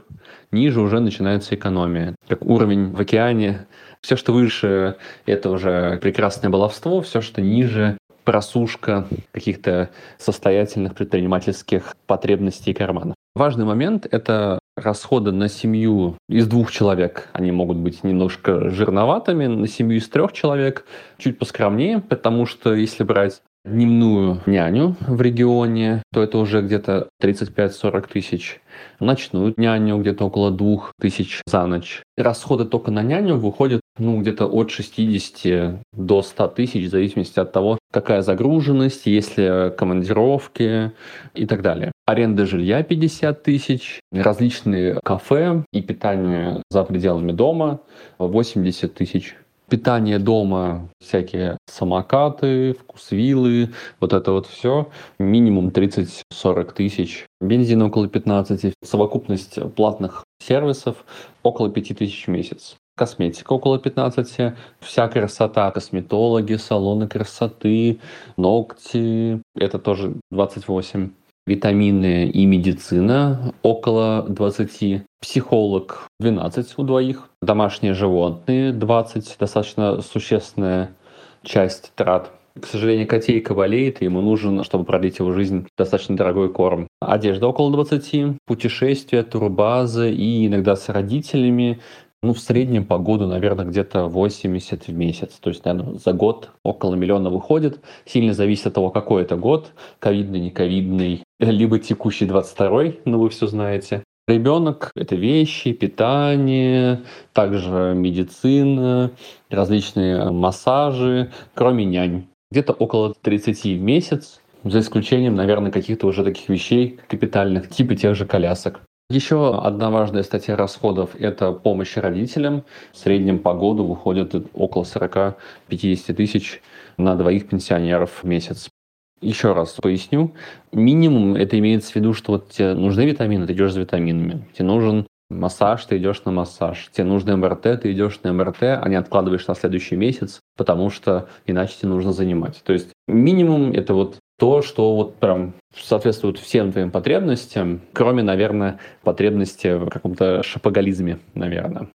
ниже уже начинается экономия. Как уровень в океане все, что выше, это уже прекрасное баловство, все, что ниже, просушка каких-то состоятельных предпринимательских потребностей и карманов. Важный момент — это расходы на семью из двух человек. Они могут быть немножко жирноватыми, на семью из трех человек чуть поскромнее, потому что если брать дневную няню в регионе, то это уже где-то 35-40 тысяч. Ночную няню где-то около 2 тысяч за ночь. Расходы только на няню выходят ну, где-то от 60 до 100 тысяч, в зависимости от того, какая загруженность, есть ли командировки и так далее. Аренда жилья 50 тысяч, различные кафе и питание за пределами дома 80 тысяч питание дома, всякие самокаты, вкусвилы, вот это вот все, минимум 30-40 тысяч, бензин около 15, совокупность платных сервисов около 5 тысяч в месяц. Косметика около 15, вся красота, косметологи, салоны красоты, ногти, это тоже 28 витамины и медицина около 20, психолог 12 у двоих, домашние животные 20, достаточно существенная часть трат. К сожалению, котейка болеет, и ему нужен, чтобы продлить его жизнь, достаточно дорогой корм. Одежда около 20, путешествия, турбазы и иногда с родителями, ну, в среднем по году, наверное, где-то 80 в месяц. То есть, наверное, за год около миллиона выходит. Сильно зависит от того, какой это год. Ковидный, не ковидный. Либо текущий 22 ну вы все знаете. Ребенок — это вещи, питание, также медицина, различные массажи, кроме нянь. Где-то около 30 в месяц, за исключением, наверное, каких-то уже таких вещей капитальных, типа тех же колясок. Еще одна важная статья расходов – это помощь родителям. В среднем по году выходит около 40-50 тысяч на двоих пенсионеров в месяц. Еще раз поясню. Минимум это имеется в виду, что вот тебе нужны витамины, ты идешь за витаминами. Тебе нужен массаж, ты идешь на массаж. Тебе нужно МРТ, ты идешь на МРТ, а не откладываешь на следующий месяц, потому что иначе тебе нужно занимать. То есть минимум это вот то, что вот прям соответствует всем твоим потребностям, кроме, наверное, потребности в каком-то шапоголизме, наверное.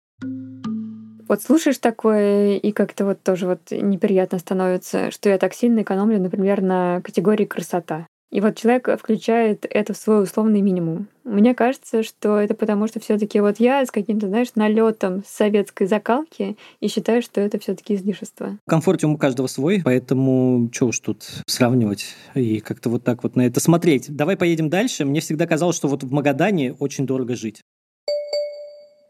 Вот слушаешь такое, и как-то вот тоже вот неприятно становится, что я так сильно экономлю, например, на категории красота. И вот человек включает это в свой условный минимум. Мне кажется, что это потому, что все таки вот я с каким-то, знаешь, налетом советской закалки и считаю, что это все таки излишество. Комфорт у каждого свой, поэтому что уж тут сравнивать и как-то вот так вот на это смотреть. Давай поедем дальше. Мне всегда казалось, что вот в Магадане очень дорого жить.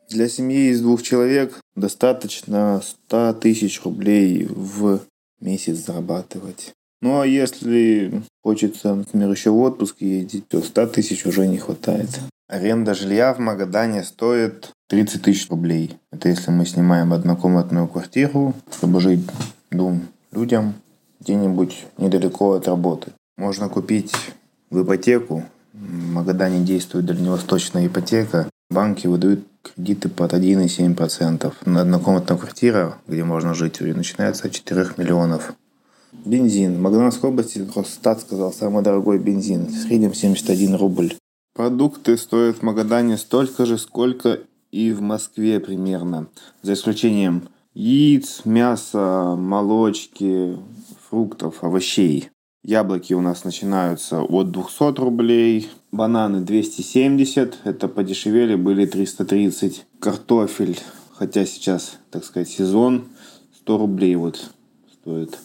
Для семьи из двух человек достаточно 100 тысяч рублей в месяц зарабатывать. Ну а если хочется, например, еще в отпуск ездить, то 100 тысяч уже не хватает. Аренда жилья в Магадане стоит 30 тысяч рублей. Это если мы снимаем однокомнатную квартиру, чтобы жить двум людям где-нибудь недалеко от работы. Можно купить в ипотеку. В Магадане действует дальневосточная ипотека. Банки выдают кредиты под 1,7%. На однокомнатная квартира, где можно жить, начинается от 4 миллионов. Бензин. В Магаданской области Росстат сказал, самый дорогой бензин. В среднем 71 рубль. Продукты стоят в Магадане столько же, сколько и в Москве примерно. За исключением яиц, мяса, молочки, фруктов, овощей. Яблоки у нас начинаются от 200 рублей, бананы 270, это подешевели, были 330. Картофель, хотя сейчас, так сказать, сезон, 100 рублей вот стоит.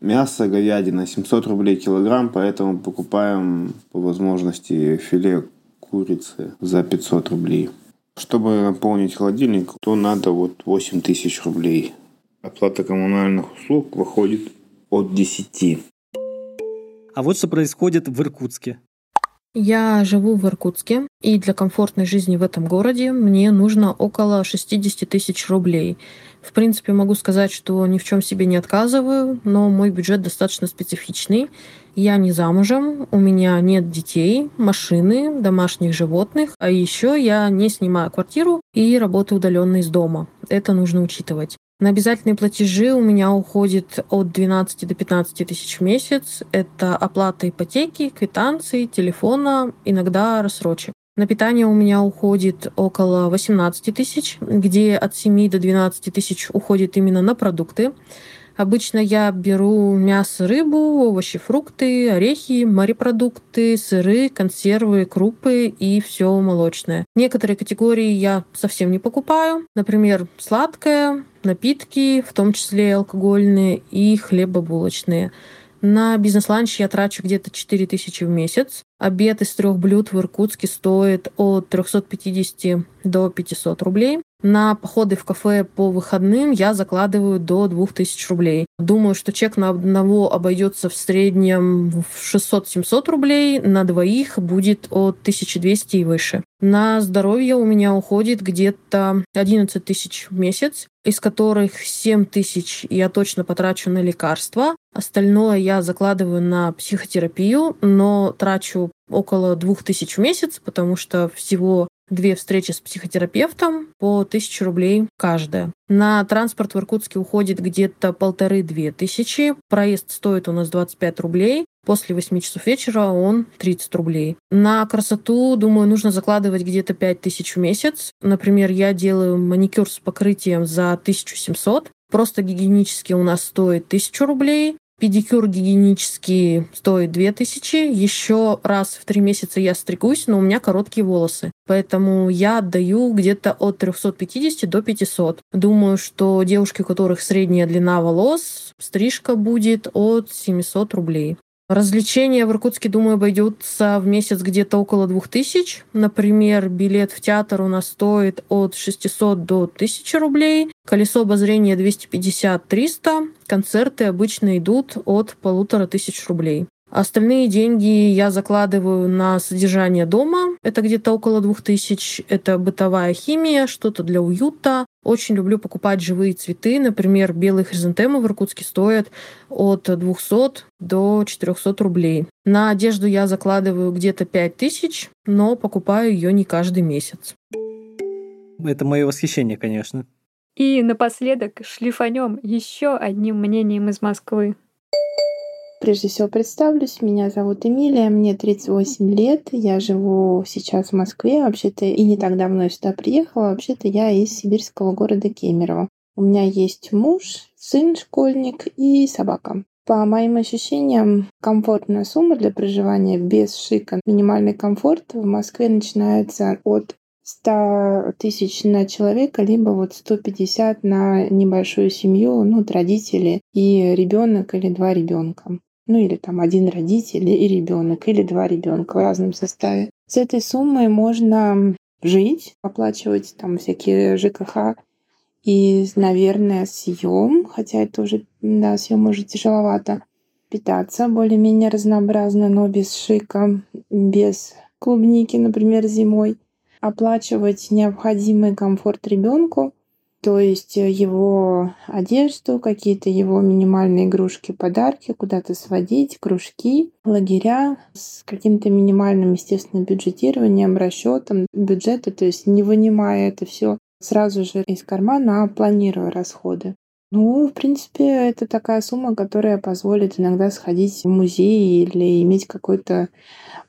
Мясо, говядина 700 рублей килограмм, поэтому покупаем по возможности филе курицы за 500 рублей. Чтобы наполнить холодильник, то надо вот 8 тысяч рублей. Оплата коммунальных услуг выходит от 10. А вот что происходит в Иркутске. Я живу в Иркутске, и для комфортной жизни в этом городе мне нужно около 60 тысяч рублей. В принципе, могу сказать, что ни в чем себе не отказываю, но мой бюджет достаточно специфичный. Я не замужем, у меня нет детей, машины, домашних животных, а еще я не снимаю квартиру и работаю удаленно из дома. Это нужно учитывать. На обязательные платежи у меня уходит от 12 до 15 тысяч в месяц. Это оплата ипотеки, квитанции, телефона, иногда рассрочек. На питание у меня уходит около 18 тысяч, где от 7 до 12 тысяч уходит именно на продукты. Обычно я беру мясо, рыбу, овощи, фрукты, орехи, морепродукты, сыры, консервы, крупы и все молочное. Некоторые категории я совсем не покупаю. Например, сладкое, напитки, в том числе алкогольные и хлебобулочные. На бизнес-ланч я трачу где-то 4 тысячи в месяц. Обед из трех блюд в Иркутске стоит от 350 до 500 рублей. На походы в кафе по выходным я закладываю до 2000 рублей. Думаю, что чек на одного обойдется в среднем в 600-700 рублей, на двоих будет от 1200 и выше. На здоровье у меня уходит где-то 11 тысяч в месяц, из которых 7 тысяч я точно потрачу на лекарства. Остальное я закладываю на психотерапию, но трачу около 2000 в месяц, потому что всего две встречи с психотерапевтом по 1000 рублей каждая. На транспорт в Иркутске уходит где-то полторы-две тысячи. Проезд стоит у нас 25 рублей. После 8 часов вечера он 30 рублей. На красоту, думаю, нужно закладывать где-то 5 тысяч в месяц. Например, я делаю маникюр с покрытием за 1700. Просто гигиенически у нас стоит 1000 рублей. Педикюр гигиенический стоит 2000. Еще раз в три месяца я стригусь, но у меня короткие волосы. Поэтому я отдаю где-то от 350 до 500. Думаю, что девушки, у которых средняя длина волос, стрижка будет от 700 рублей. Развлечения в Иркутске, думаю, обойдется в месяц где-то около 2000. Например, билет в театр у нас стоит от 600 до 1000 рублей. Колесо обозрения 250-300. Концерты обычно идут от полутора тысяч рублей. Остальные деньги я закладываю на содержание дома. Это где-то около двух тысяч. Это бытовая химия, что-то для уюта. Очень люблю покупать живые цветы. Например, белые хризантемы в Иркутске стоят от 200 до 400 рублей. На одежду я закладываю где-то 5 тысяч, но покупаю ее не каждый месяц. Это мое восхищение, конечно. И напоследок шлифанем еще одним мнением из Москвы. Прежде всего представлюсь, меня зовут Эмилия, мне 38 лет, я живу сейчас в Москве, вообще-то и не так давно сюда приехала, вообще-то я из сибирского города Кемерово. У меня есть муж, сын, школьник и собака. По моим ощущениям, комфортная сумма для проживания без шика, минимальный комфорт в Москве начинается от 100 тысяч на человека, либо вот 150 на небольшую семью, ну, родители и ребенок или два ребенка ну или там один родитель и ребенок, или два ребенка в разном составе. С этой суммой можно жить, оплачивать там всякие ЖКХ и, наверное, съем, хотя это уже, да, съем уже тяжеловато. Питаться более-менее разнообразно, но без шика, без клубники, например, зимой. Оплачивать необходимый комфорт ребенку – то есть э, его одежду, какие-то его минимальные игрушки, подарки, куда-то сводить, кружки, лагеря с каким-то минимальным, естественно, бюджетированием, расчетом бюджета, то есть не вынимая это все сразу же из кармана, а планируя расходы. Ну, в принципе, это такая сумма, которая позволит иногда сходить в музей или иметь какой-то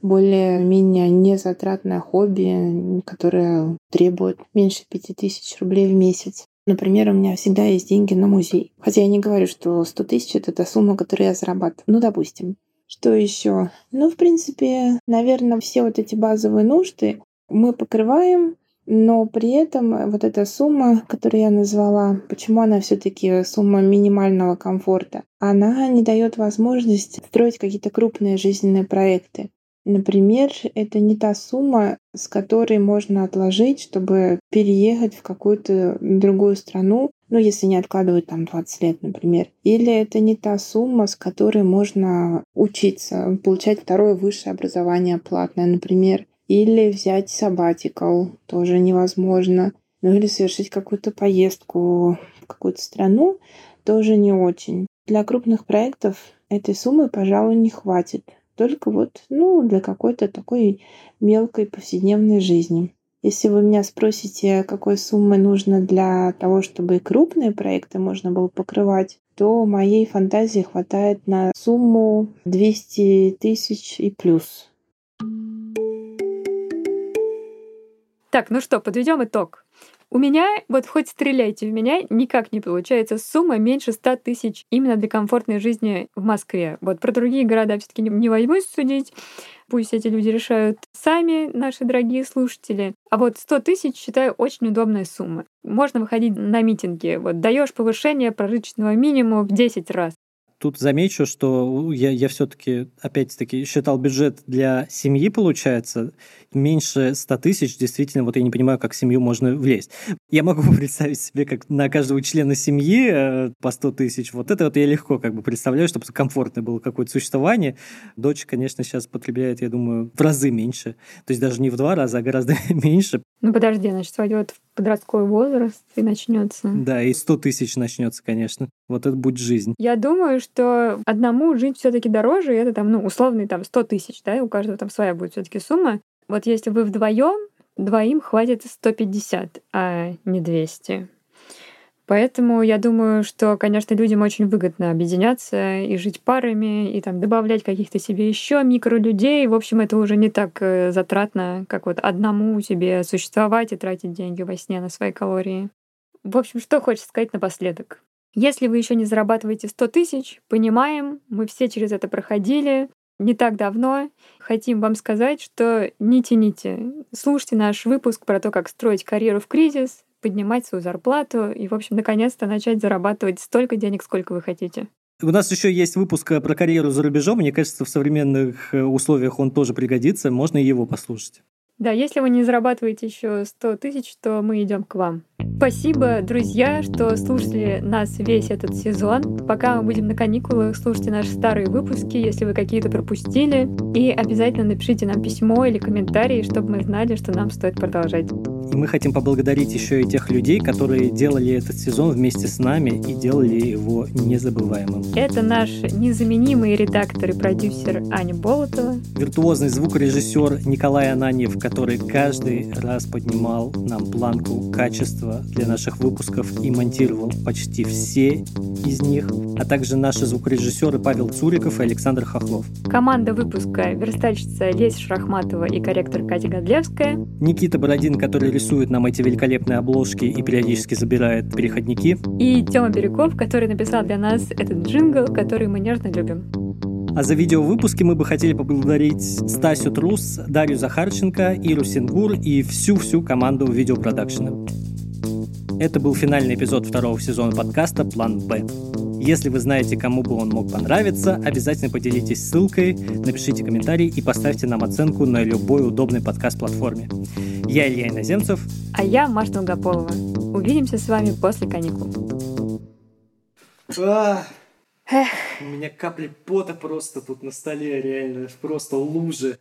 более-менее незатратное хобби, которое требует меньше 5000 рублей в месяц. Например, у меня всегда есть деньги на музей. Хотя я не говорю, что 100 тысяч — это та сумма, которую я зарабатываю. Ну, допустим. Что еще? Ну, в принципе, наверное, все вот эти базовые нужды мы покрываем, но при этом вот эта сумма, которую я назвала, почему она все-таки сумма минимального комфорта, она не дает возможность строить какие-то крупные жизненные проекты. Например, это не та сумма, с которой можно отложить, чтобы переехать в какую-то другую страну, ну, если не откладывать там 20 лет, например. Или это не та сумма, с которой можно учиться, получать второе высшее образование платное, например. Или взять сабатикал, тоже невозможно. Ну или совершить какую-то поездку в какую-то страну, тоже не очень. Для крупных проектов этой суммы, пожалуй, не хватит. Только вот, ну, для какой-то такой мелкой повседневной жизни. Если вы меня спросите, какой суммы нужно для того, чтобы крупные проекты можно было покрывать, то моей фантазии хватает на сумму 200 тысяч и плюс. Так, ну что, подведем итог. У меня, вот хоть стреляйте в меня, никак не получается сумма меньше 100 тысяч именно для комфортной жизни в Москве. Вот про другие города все таки не, не возьмусь судить. Пусть эти люди решают сами, наши дорогие слушатели. А вот 100 тысяч считаю очень удобной суммой. Можно выходить на митинги. Вот даешь повышение прожиточного минимума в 10 раз. Тут замечу, что я, я все-таки, опять-таки, считал бюджет для семьи, получается, меньше 100 тысяч. Действительно, вот я не понимаю, как в семью можно влезть. Я могу представить себе, как на каждого члена семьи э, по 100 тысяч. Вот это вот я легко как бы представляю, чтобы комфортно было какое-то существование. Дочь, конечно, сейчас потребляет, я думаю, в разы меньше. То есть даже не в два раза, а гораздо меньше. Ну подожди, значит, войдет в подростковый возраст и начнется. Да, и 100 тысяч начнется, конечно. Вот это будет жизнь. Я думаю, что одному жить все-таки дороже, и это там, ну, условный там 100 тысяч, да, у каждого там своя будет все-таки сумма. Вот если вы вдвоем, двоим хватит 150, а не 200. Поэтому я думаю, что, конечно, людям очень выгодно объединяться и жить парами, и там добавлять каких-то себе еще микролюдей. В общем, это уже не так э, затратно, как вот одному себе существовать и тратить деньги во сне на свои калории. В общем, что хочется сказать напоследок. Если вы еще не зарабатываете 100 тысяч, понимаем, мы все через это проходили не так давно. Хотим вам сказать, что не тяните. Слушайте наш выпуск про то, как строить карьеру в кризис, поднимать свою зарплату и, в общем, наконец-то начать зарабатывать столько денег, сколько вы хотите. У нас еще есть выпуск э, про карьеру за рубежом. Мне кажется, в современных э, условиях он тоже пригодится. Можно его послушать. Да, если вы не зарабатываете еще 100 тысяч, то мы идем к вам. Спасибо, друзья, что слушали нас весь этот сезон. Пока мы будем на каникулах, слушайте наши старые выпуски, если вы какие-то пропустили. И обязательно напишите нам письмо или комментарий, чтобы мы знали, что нам стоит продолжать. И мы хотим поблагодарить еще и тех людей, которые делали этот сезон вместе с нами и делали его незабываемым. Это наш незаменимый редактор и продюсер Аня Болотова. Виртуозный звукорежиссер Николай Ананьев, который каждый раз поднимал нам планку качества для наших выпусков и монтировал почти все из них, а также наши звукорежиссеры Павел Цуриков и Александр Хохлов. Команда выпуска верстальщица Леся Шрахматова и корректор Катя Годлевская. Никита Бородин, который рисует нам эти великолепные обложки и периодически забирает переходники. И Тёма Бирюков, который написал для нас этот джингл, который мы нежно любим. А за видеовыпуски мы бы хотели поблагодарить Стасю Трус, Дарью Захарченко, Иру Сингур и всю-всю команду видеопродакшена. Это был финальный эпизод второго сезона подкаста «План Б». Если вы знаете, кому бы он мог понравиться, обязательно поделитесь ссылкой, напишите комментарий и поставьте нам оценку на любой удобной подкаст-платформе. Я Илья Иноземцев. А я Маша Долгополова. Увидимся с вами после каникул. Эх. У меня капли пота просто тут на столе, реально, просто лужи.